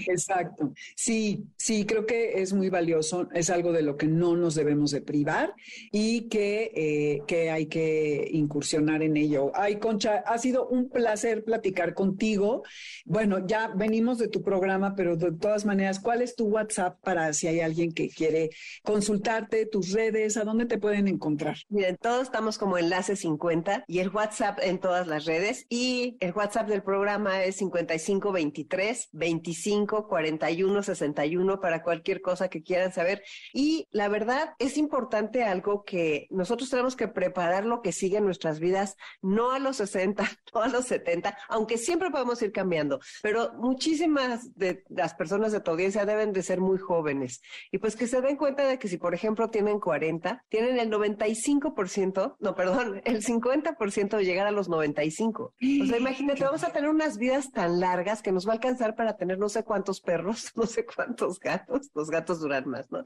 exacto. Sí, sí, creo que es muy valioso, es algo de lo que no nos debemos de privar y que, eh, que hay que incursionar en ello. Ay, Concha, ha sido un placer platicar contigo. Bueno, ya venimos de tu programa, pero de todas maneras, ¿cuál es tu WhatsApp para si hay alguien que quiere consultarte, tus redes, a dónde te pueden encontrar? Miren, todos estamos como enlace 50 y el WhatsApp en todas las redes y el WhatsApp del programa es 5523 25 41 61 para cualquier cosa que quieran saber. Y la verdad es importante algo que nosotros tenemos que preparar lo que sigue en nuestras vidas, no a los 60, *laughs* no a los 70, aunque siempre podemos ir cambiando, pero muchísimas de las personas de tu audiencia deben de ser muy jóvenes. Y pues que se den cuenta de que si, por ejemplo, tienen 40, tienen el 95%, no, perdón, *laughs* el 50% de llegar a los 95. O sea, imagínate, vamos a tener unas vidas tan largas que nos va a alcanzar para tener no sé cuántos perros, *laughs* no sé cuántos gatos. Los gatos duran más, ¿no?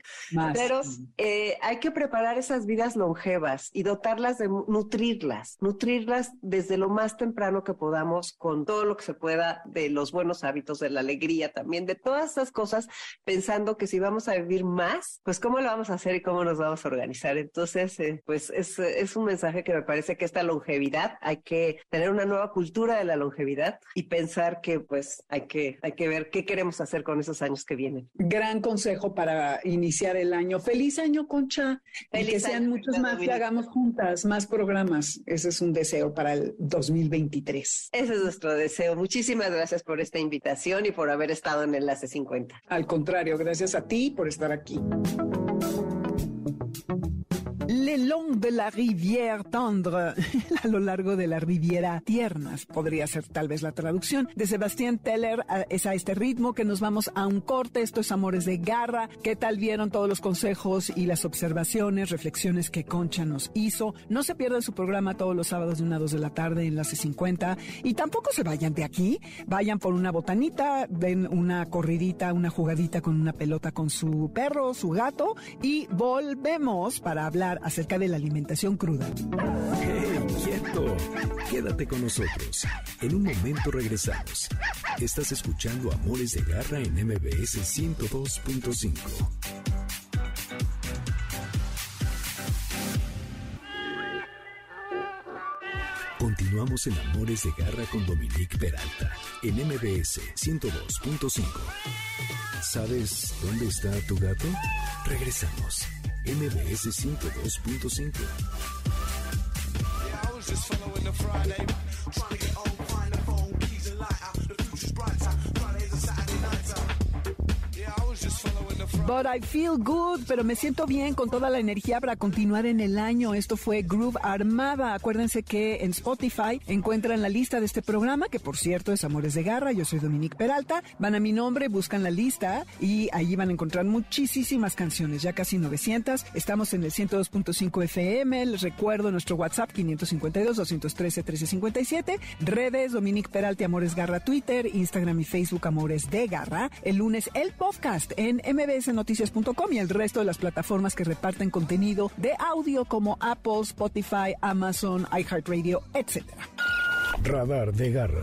Pero eh, hay que preparar esas vidas longevas y dotarlas de nutrirlas, nutrirlas desde lo más temprano que podamos con todo lo que se pueda de los buenos hábitos, de la alegría también, de todas esas cosas, pensando que si vamos a vivir más, pues cómo lo vamos a hacer y cómo nos vamos a organizar. Entonces, eh, pues es, es un mensaje que me parece que esta longevidad hay que tener una nueva cultura de la longevidad y pensar que pues hay que, hay que ver qué queremos hacer con esos años que vienen. Gran consejo para iniciar el año. Feliz año, Concha. Feliz que sean muchos más que hagamos juntas, más programas. Ese es un deseo para el 2023. Ese es nuestro deseo. Muchísimas gracias por esta invitación y por haber estado en Enlace 50. Al contrario, gracias a ti por estar aquí. Le long de la rivière tendre, *laughs* a lo largo de la riviera tiernas, podría ser tal vez la traducción. De Sebastián Teller es a este ritmo que nos vamos a un corte. Esto es Amores de Garra. ¿Qué tal vieron todos los consejos y las observaciones, reflexiones que Concha nos hizo? No se pierdan su programa todos los sábados de una a 2 de la tarde en la C50. Y tampoco se vayan de aquí. Vayan por una botanita, den una corridita, una jugadita con una pelota con su perro, su gato. Y volvemos para hablar de la alimentación cruda. ¡Hey, quieto! Quédate con nosotros. En un momento regresamos. Estás escuchando Amores de Garra en MBS 102.5. Continuamos en Amores de Garra con Dominique Peralta en MBS 102.5. ¿Sabes dónde está tu gato? Regresamos. MBS 102.5. But I feel good, pero me siento bien con toda la energía para continuar en el año. Esto fue Groove Armada. Acuérdense que en Spotify encuentran la lista de este programa, que por cierto es Amores de Garra. Yo soy Dominique Peralta. Van a mi nombre, buscan la lista y allí van a encontrar muchísimas canciones, ya casi 900. Estamos en el 102.5 FM. Les recuerdo nuestro WhatsApp 552-213-1357. Redes Dominique Peralta Amores Garra, Twitter, Instagram y Facebook Amores de Garra. El lunes el podcast en mbsnoticias.com y el resto de las plataformas que reparten contenido de audio como Apple, Spotify, Amazon, iHeartRadio, etcétera. Radar de Garra.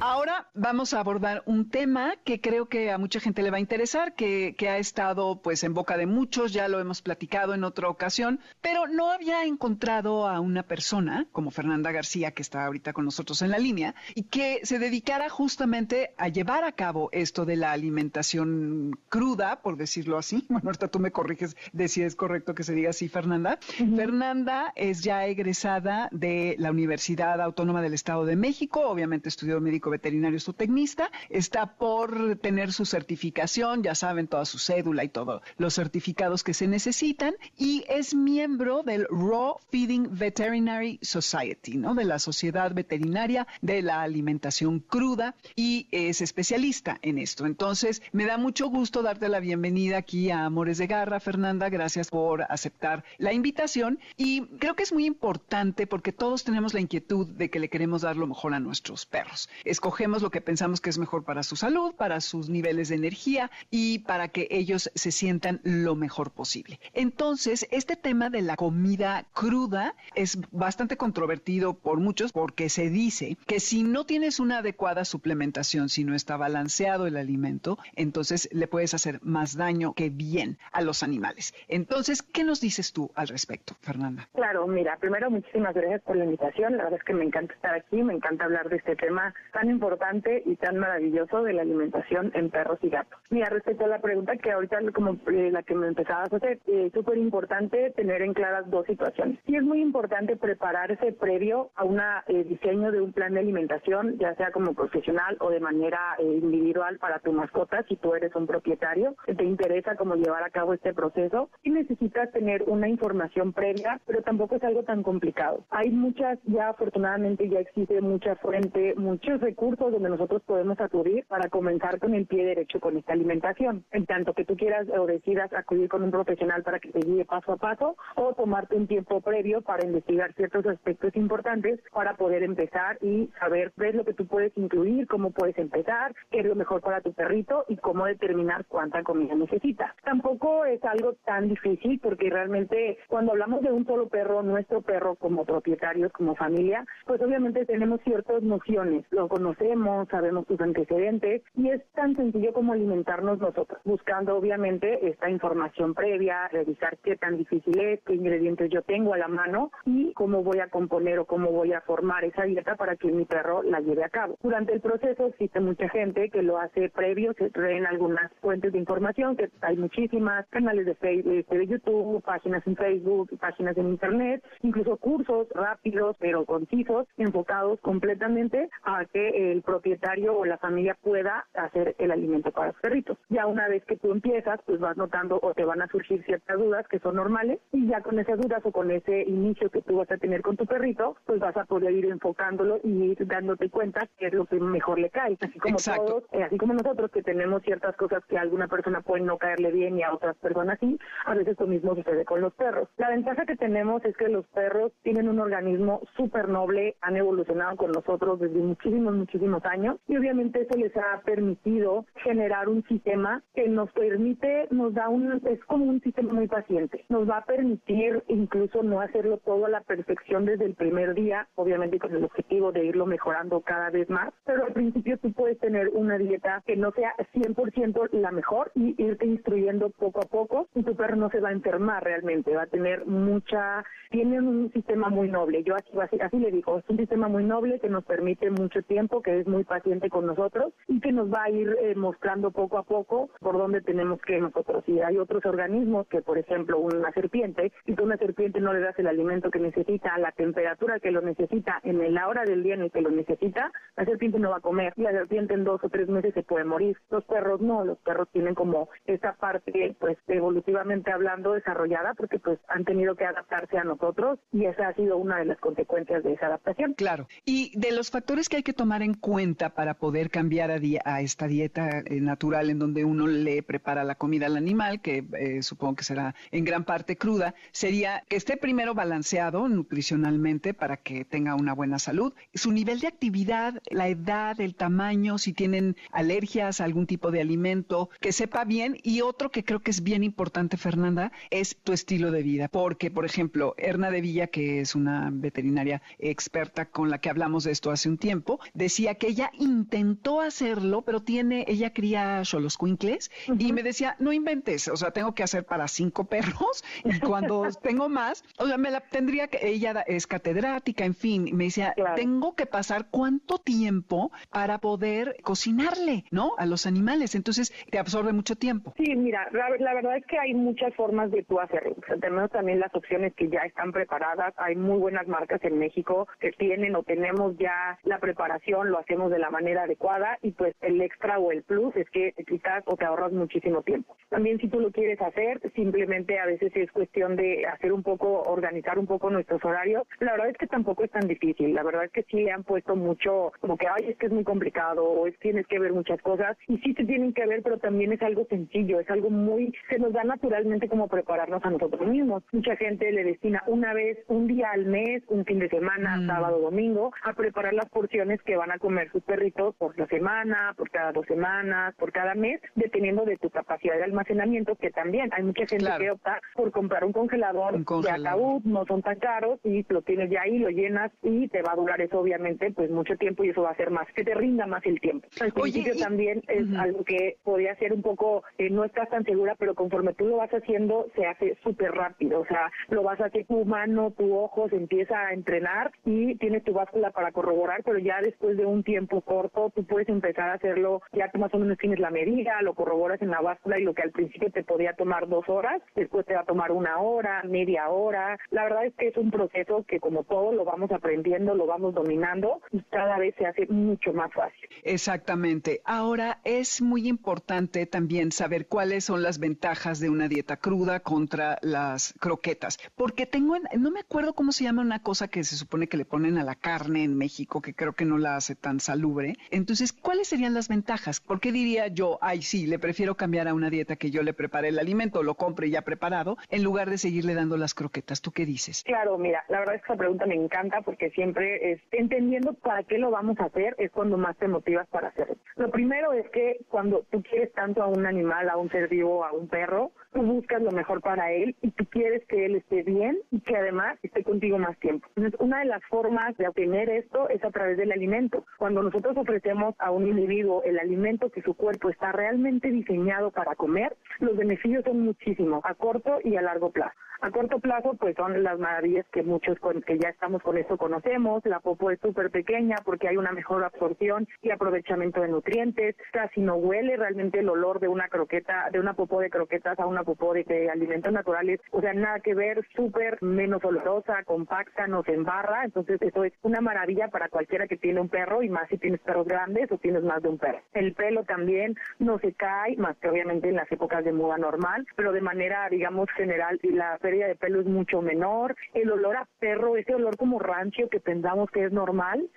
Ahora vamos a abordar un tema que creo que a mucha gente le va a interesar, que, que, ha estado pues en boca de muchos, ya lo hemos platicado en otra ocasión, pero no había encontrado a una persona como Fernanda García, que está ahorita con nosotros en la línea, y que se dedicara justamente a llevar a cabo esto de la alimentación cruda, por decirlo así. *laughs* Bueno, ahorita tú me corriges de si es correcto que se diga así, Fernanda. Fernanda es ya egresada de la Universidad Autónoma del Estado de México, obviamente estudió médico veterinario tecnista, está por tener su certificación, ya saben, toda su cédula y todos los certificados que se necesitan, y es miembro del Raw Feeding Veterinary Society, ¿no? De la Sociedad Veterinaria de la Alimentación Cruda, y es especialista en esto. Entonces, me da mucho gusto darte la bienvenida aquí a Amores de Garra, Fernanda, gracias por aceptar la invitación, y creo que es muy importante porque todos tenemos la inquietud de que le queremos dar lo mejor a nuestros perros. Escogemos lo que pensamos que es mejor para su salud, para sus niveles de energía y para que ellos se sientan lo mejor posible. Entonces, este tema de la comida cruda es bastante controvertido por muchos porque se dice que si no tienes una adecuada suplementación, si no está balanceado el alimento, entonces le puedes hacer más daño que bien a los animales. Entonces, ¿qué nos dices tú al respecto, Fernanda? Claro, mira, primero muchísimas gracias por la invitación. La verdad es que me encanta estar aquí, me encanta hablar de este tema tan importante y tan maravilloso de la alimentación en perros y gatos. Mira, respecto a la pregunta que ahorita como eh, la que me empezabas a hacer, es súper importante tener en claras dos situaciones. Y es muy importante prepararse previo a un eh, diseño de un plan de alimentación, ya sea como profesional o de manera eh, individual para tu mascota, si tú eres un propietario, te interesa cómo llevar a cabo este proceso y necesitas tener una información previa, pero tampoco es algo tan complicado. Hay muchas, ya afortunadamente ya existe mucha fuente, muchos recursos donde nosotros podemos acudir para comenzar con el pie derecho con esta alimentación. En tanto que tú quieras o decidas acudir con un profesional para que te guíe paso a paso o tomarte un tiempo previo para investigar ciertos aspectos importantes para poder empezar y saber qué es lo que tú puedes incluir, cómo puedes empezar, qué es lo mejor para tu perrito y cómo determinar cuánta comida necesita. Tampoco es algo tan difícil porque realmente cuando hablamos de un solo perro, nuestro perro como propietarios, como familia, pues obviamente tenemos ciertas nociones, lo conocemos, sabemos sus antecedentes y es tan sencillo como alimentarnos nosotros, buscando obviamente esta información previa, revisar qué tan difícil es, qué ingredientes yo tengo a la mano y cómo voy a componer o cómo voy a formar esa dieta para que mi perro la lleve a cabo. Durante el proceso existe mucha gente que lo hace previo, se traen algunas fuentes de información, que hay muchísimas, canales de Facebook, este, de YouTube, páginas en Facebook, páginas en Internet, incluso cursos rápidos pero concisos, enfocados completamente a que el propietario o la familia pueda hacer el alimento para los perritos. Ya una vez que tú empiezas, pues vas notando o te van a surgir ciertas dudas que son normales y ya con esas dudas o con ese inicio que tú vas a tener con tu perrito, pues vas a poder ir enfocándolo y ir dándote cuenta qué es lo que mejor le cae. Así como todos, eh, así como nosotros que tenemos ciertas cosas que a alguna persona puede no caerle bien y a otras personas sí, a veces lo mismo sucede con los perros. La ventaja que tenemos es que los perros tienen un organismo súper noble, han evolucionado con nosotros desde muchísimos, muchísimos años y obviamente eso les ha permitido generar un sistema que nos permite, nos da un, es como un sistema muy paciente, nos va a permitir incluso no hacerlo todo a la perfección desde el primer día, obviamente con el objetivo de irlo mejorando cada vez más, pero al principio tú puedes tener una dieta que no sea 100% la mejor y irte instruyendo poco a poco y tu perro no se va a enfermar realmente, va a tener mucha, tiene un sistema muy noble, yo así, así, así le digo, es un sistema muy noble que nos permite mucho tiempo, que es muy paciente con nosotros y que nos va a ir eh, mostrando poco a poco por dónde tenemos que nosotros. Y hay otros organismos que, por ejemplo, una serpiente, si tú a una serpiente no le das el alimento que necesita, la temperatura que lo necesita, en la hora del día en el que lo necesita, la serpiente no va a comer. Y la serpiente en dos o tres meses se puede morir. Los perros no, los perros tienen como esa parte, pues evolutivamente hablando, desarrollada, porque pues han tenido que adaptarse a nosotros y esa ha sido una de las consecuencias de esa adaptación. Claro. Y de los factores que hay que tomar en cuenta para poder cambiar a, a esta dieta eh, natural en donde uno le prepara la comida al animal, que eh, supongo que será en gran parte cruda, sería que esté primero balanceado nutricionalmente para que tenga una buena salud, su nivel de actividad, la edad, el tamaño, si tienen alergias a algún tipo de alimento, que sepa bien. Y otro que creo que es bien importante, Fernanda, es tu estilo de vida. Porque, por ejemplo, Erna de Villa, que es una veterinaria experta con la que hablamos de esto hace un tiempo, decía que ella intentó hacerlo, pero tiene, ella cría los cuincles y me decía, no inventes, o sea, tengo que hacer para cinco perros y *laughs* cuando tengo más, o sea, me la tendría que, ella es catedrática, en fin, me decía, tengo que pasar cuánto tiempo para poder cocinarle, ¿no? A los animales, entonces te absorbe mucho tiempo. Sí, mira, la, verdad es que hay muchas formas de tú hacerlo. tenemos también las opciones que ya están preparadas, hay muy buenas marcas en México que tienen o tenemos ya la preparación, lo hacemos de la manera adecuada y pues el extra o el plus es que te quitas o te ahorras muchísimo tiempo. También si tú lo quieres hacer, simplemente a veces es cuestión de hacer un poco, organizar un poco nuestros horarios. La verdad es que tampoco es tan difícil, la verdad es que sí le han puesto mucho, como que, ay, es que es muy complicado o es tienes que ver muchas cosas y sí se tienen que ver, pero también es algo sencillo, es algo muy, se nos da naturalmente como prepararnos a nosotros mismos. Mucha gente le destina una vez, un día al mes, un fin de semana, mm. sábado, domingo, a preparar las porciones que van a comer sus perritos por la semana, por cada dos semanas, por cada mes, dependiendo de tu capacidad de almacenamiento, que también hay mucha gente que opta por comprar un congelador, de ataúd, no son tan caros y lo tienes ya ahí, lo llenas y te va a durar eso obviamente pues mucho tiempo y eso va a ser más, que te rinda más el tiempo. Al principio también es algo que podría ser un poco, eh, no estás tan segura, pero conforme tú lo vas haciendo se hace súper rápido, o sea, lo vas a hacer tu mano, tu ojo se empieza a entrenar y tienes tu para corroborar, pero ya después de un tiempo corto, tú puedes empezar a hacerlo, ya que más o menos tienes la medida, lo corroboras en la báscula y lo que al principio te podía tomar dos horas, después te va a tomar una hora, media hora. La verdad es que es un proceso que como todo lo vamos aprendiendo, lo vamos dominando y cada vez se hace mucho más fácil. Exactamente. Ahora es muy importante también saber cuáles son las ventajas de una dieta cruda contra las croquetas, porque tengo, no me acuerdo cómo se llama una cosa que se supone que le ponen a la carne en México, que creo que no la hace tan salubre. Entonces, ¿cuáles serían las ventajas? ¿Por qué diría yo, ay, sí, le prefiero cambiar a una dieta que yo le prepare el alimento, lo compre ya preparado, en lugar de seguirle dando las croquetas? ¿Tú qué dices? Claro, mira, la verdad es que esa pregunta me encanta porque siempre es entendiendo para qué lo vamos a hacer es cuando más te motivas para hacerlo. Lo primero es que cuando tú quieres tanto a un animal, a un ser vivo, a un perro, tú buscas lo mejor para él y tú quieres que él esté bien y que además esté contigo más tiempo. Entonces, una de las formas de obtener esto es a través del alimento. Cuando nosotros ofrecemos a un individuo el alimento que su cuerpo está realmente diseñado para comer, los beneficios son muchísimos, a corto y a largo plazo. A corto plazo, pues son las maravillas que muchos con, que ya estamos con esto conocemos. La popo es súper pequeña porque hay una mejor absorción y aprovechamiento de nutrientes. Casi no huele realmente el olor de una croqueta, de una popó de croquetas a una de, alimentos naturales. O sea, nada que ver, súper menos olorosa, compacta, no se embarra. Entonces, eso es una maravilla para cualquiera que tiene un perro y más si tienes perros grandes o tienes más de un perro. El pelo también no se cae, más que obviamente en las épocas de muda normal, pero de manera, digamos, general, la pérdida de pelo es mucho menor, el olor a perro, ese olor como rancio que pensamos que es normal,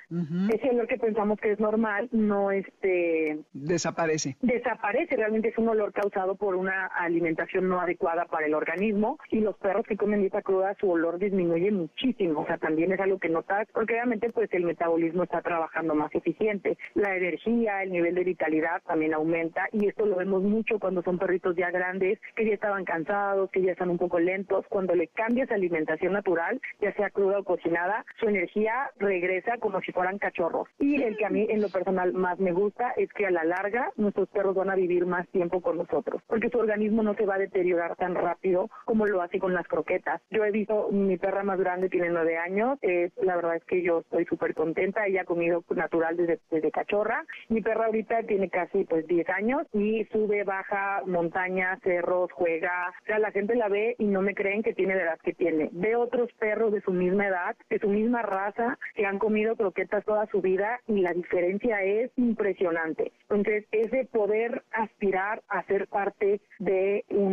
ese olor que pensamos que es normal no este desaparece. Desaparece, realmente es un olor causado por una alimentación no adecuada para el organismo y los perros que comen dieta cruda su olor disminuye muchísimo, o sea, también es algo que notas porque obviamente pues el metabolismo está trabajando más eficiente, la energía, el nivel de vitalidad también aumenta y esto lo vemos mucho cuando son perritos ya grandes que ya estaban cansados, que ya están un poco lentos. Cuando le cambias alimentación natural, ya sea cruda o cocinada, su energía regresa como si fueran cachorros. Y el que a mí en lo personal más me gusta es que a la larga nuestros perros van a vivir más tiempo con nosotros, porque su organismo no se va a deteriorar tan rápido como lo hace con las croquetas. Yo he visto, mi perra más grande tiene nueve años, la verdad es que yo estoy súper contenta, ella ha comido natural desde, desde cachorra. Mi perra ahorita tiene casi pues diez años y sube, baja montañas, cerros, juega. O sea, la gente la ve y no me cree que tiene la edad que tiene. Ve otros perros de su misma edad, de su misma raza, que han comido croquetas toda su vida y la diferencia es impresionante. Entonces, ese poder aspirar a ser parte de un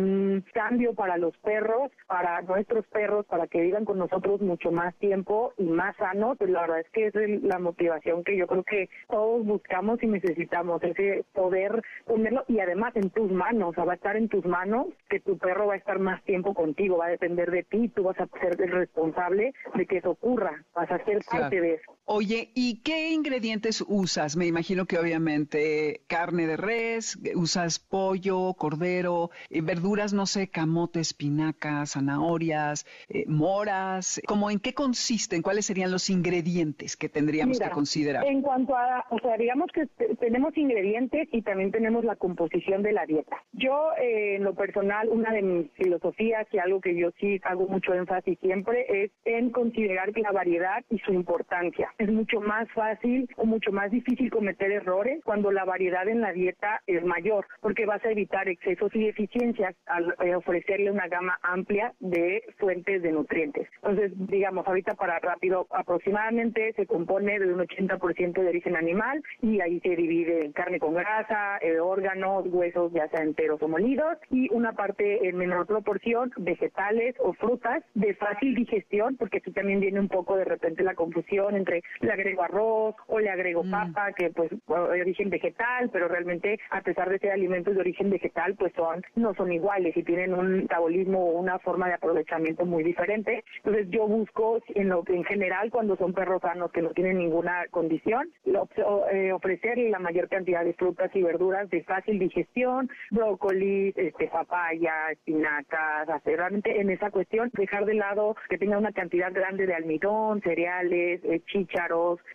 cambio para los perros, para nuestros perros, para que vivan con nosotros mucho más tiempo y más sano, pues la verdad es que es la motivación que yo creo que todos buscamos y necesitamos, ese poder ponerlo y además en tus manos, o sea, va a estar en tus manos que tu perro va a estar más tiempo contigo, va a depender de ti, tú vas a ser el responsable de que eso ocurra, vas a ser parte de eso. Oye, ¿y qué ingredientes usas? Me imagino que obviamente carne de res, usas pollo, cordero, eh, verduras, no sé, camote, espinacas, zanahorias, eh, moras. ¿Cómo en qué consisten? ¿Cuáles serían los ingredientes que tendríamos que considerar? En cuanto a, o sea, digamos que tenemos ingredientes y también tenemos la composición de la dieta. Yo, eh, en lo personal, una de mis filosofías y algo que yo sí hago mucho énfasis siempre es en considerar la variedad y su importancia es mucho más fácil o mucho más difícil cometer errores cuando la variedad en la dieta es mayor, porque vas a evitar excesos y deficiencias al eh, ofrecerle una gama amplia de fuentes de nutrientes. Entonces, digamos, ahorita para rápido, aproximadamente se compone de un 80% de origen animal y ahí se divide en carne con grasa, eh, órganos, huesos, ya sea enteros o molidos, y una parte en menor proporción, vegetales o frutas de fácil digestión, porque aquí también viene un poco de repente la confusión entre le agrego arroz o le agrego mm. papa, que pues de origen vegetal, pero realmente a pesar de ser alimentos de origen vegetal, pues son no son iguales y tienen un metabolismo o una forma de aprovechamiento muy diferente. Entonces yo busco en lo en general cuando son perros sanos que no tienen ninguna condición, eh, ofrecerle la mayor cantidad de frutas y verduras de fácil digestión, brócoli, este papaya, espinacas, hacer realmente en esa cuestión dejar de lado que tenga una cantidad grande de almidón, cereales, eh, chicha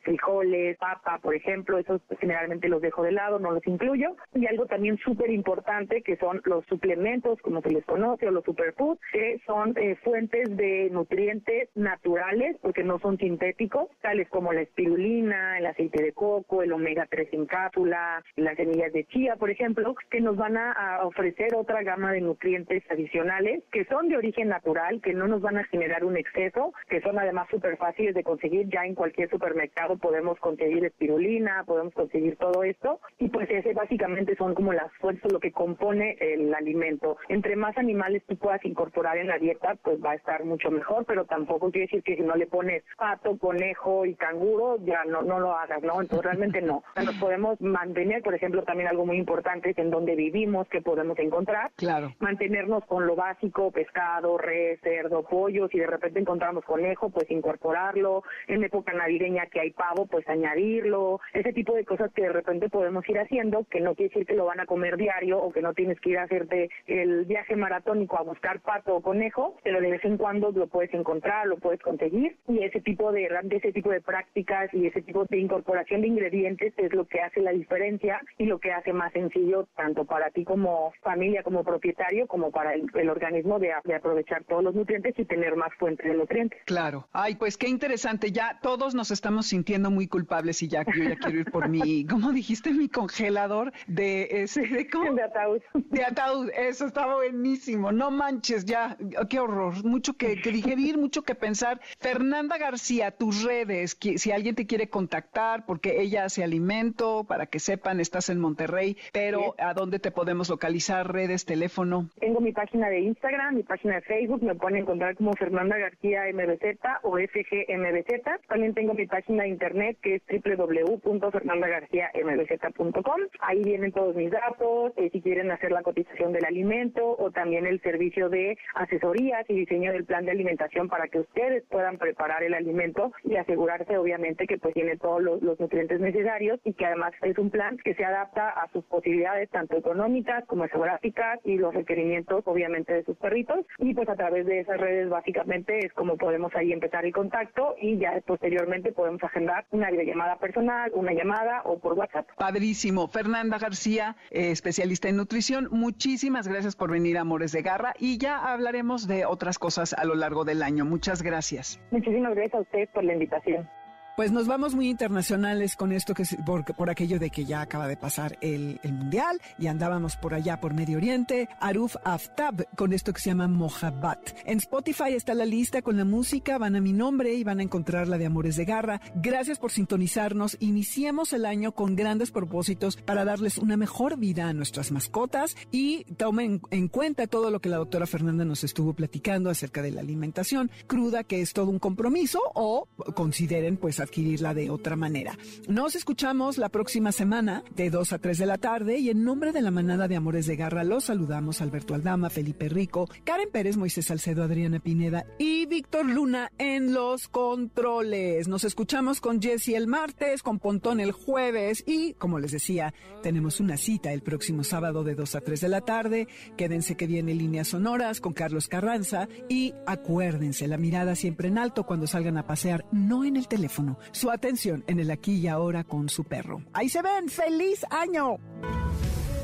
frijoles, papa, por ejemplo, esos generalmente los dejo de lado, no los incluyo. Y algo también súper importante que son los suplementos como se les conoce, o los superfoods, que son eh, fuentes de nutrientes naturales, porque no son sintéticos, tales como la espirulina, el aceite de coco, el omega 3 en cápsula, las semillas de chía, por ejemplo, que nos van a, ofrecer otra gama de nutrientes adicionales que son de origen natural, que no nos van a generar un exceso, que son además súper fáciles de conseguir. Ya en cualquier supermercado podemos conseguir espirulina, podemos conseguir todo esto. Y pues ese básicamente son como las fuerzas, lo que compone el alimento. Entre más animales tú puedas incorporar en la dieta, pues va a estar mucho mejor, pero tampoco quiere decir que si no le pones pato, conejo y canguro, ya no, no lo hagas, ¿no? Entonces realmente no. O sea, nos podemos mantener, por ejemplo, también algo muy importante es en donde vivimos, que podemos encontrar. Claro. Mantenernos con lo básico, pescado, res, cerdo, pollo. Si de repente encontramos conejo, pues incorporarlo. En época navideña que hay pavo, pues añadirlo. Ese tipo de cosas que de repente podemos ir haciendo, que no quiere decir que lo van a comer diario o que no tienes que ir a hacerte el viaje maratónico a buscar pato o conejo, pero de vez en cuando lo puedes encontrar, lo puedes conseguir. Y ese tipo de, de ese tipo de prácticas y ese tipo de incorporación de ingredientes es lo que hace la diferencia y lo que hace más sencillo tanto para ti como familia, como propietario, como para el, organismo de, aprovechar todos los nutrientes y tener más fuentes de nutrientes. Claro. Ay, pues qué interesante. Ya todos nos estamos sintiendo muy culpables y ya yo ya quiero ir por mi, ¿cómo dijiste? Mi congelador de ese, de cómo? *laughs* De ataúd. De ataúd. Eso estaba buenísimo. No manches, ya. Qué horror. Mucho que, que digerir, mucho que pensar. Fernanda García, tus redes, si alguien te quiere contactar, porque ella hace alimento, para que sepan, estás en Monterrey, pero ¿a dónde te podemos localizar? Redes, teléfono. Tengo mi página de Instagram, mi página de Facebook, me pueden encontrar como Fernanda García MBZ o FGMBZ. También tengo mi página de internet que es www.fernandagarciambz.com. Ahí vienen todos mis datos, eh, si quieren hacer la cotización del alimento o también el servicio de asesorías y diseño del plan de alimentación para que ustedes puedan preparar el alimento y asegurarse obviamente que pues tiene todos los, nutrientes necesarios y que además es un plan que se adapta a sus posibilidades tanto económicas como geográficas y los requerimientos obviamente de sus perritos y pues a través de esas redes básicamente es como podemos ahí empezar el contacto y ya posteriormente podemos agendar una videollamada personal, una llamada o por WhatsApp. Padrísimo. Fernanda García, eh, especialista en nutrición, muchísimas gracias por venir Amores de Garra y ya hablaremos de otras cosas a lo largo del año. Muchas gracias. Muchísimas gracias a ustedes por la invitación. Pues nos vamos muy internacionales con esto que por, por aquello de que ya acaba de pasar el, mundial y andábamos por allá por Medio Oriente. Aruf Aftab con esto que se llama Mohabbat. En Spotify está la lista con la música, van a mi nombre y van a encontrar la de Amores de Garra. Gracias por sintonizarnos. Iniciemos el año con grandes propósitos para darles una mejor vida a nuestras mascotas y tomen en cuenta todo lo que la doctora Fernanda nos estuvo platicando acerca de la alimentación cruda, que es todo un compromiso o consideren pues adquirirla de otra manera. Nos escuchamos la próxima semana de 2 a 3 de la tarde y en nombre de la manada de Amores de Garra los saludamos Alberto Aldama, Felipe Rico, Karen Pérez, Moisés Salcedo, Adriana Pineda y Víctor Luna en los controles. Nos escuchamos con Jesse el martes, con Pontón el jueves y, como les decía, tenemos una cita el próximo sábado de 2 a 3 de la tarde. Quédense que viene Líneas Sonoras con Carlos Carranza y acuérdense, la mirada siempre en alto cuando salgan a pasear, no en el teléfono su atención en el aquí y ahora con su perro. Ahí se ven, feliz año.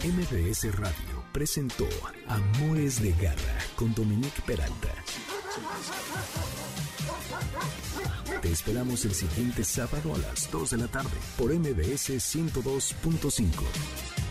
MBS Radio presentó Amores de Garra con Dominique Peralta. Te esperamos el siguiente sábado a las 2 de la tarde por MBS 102.5.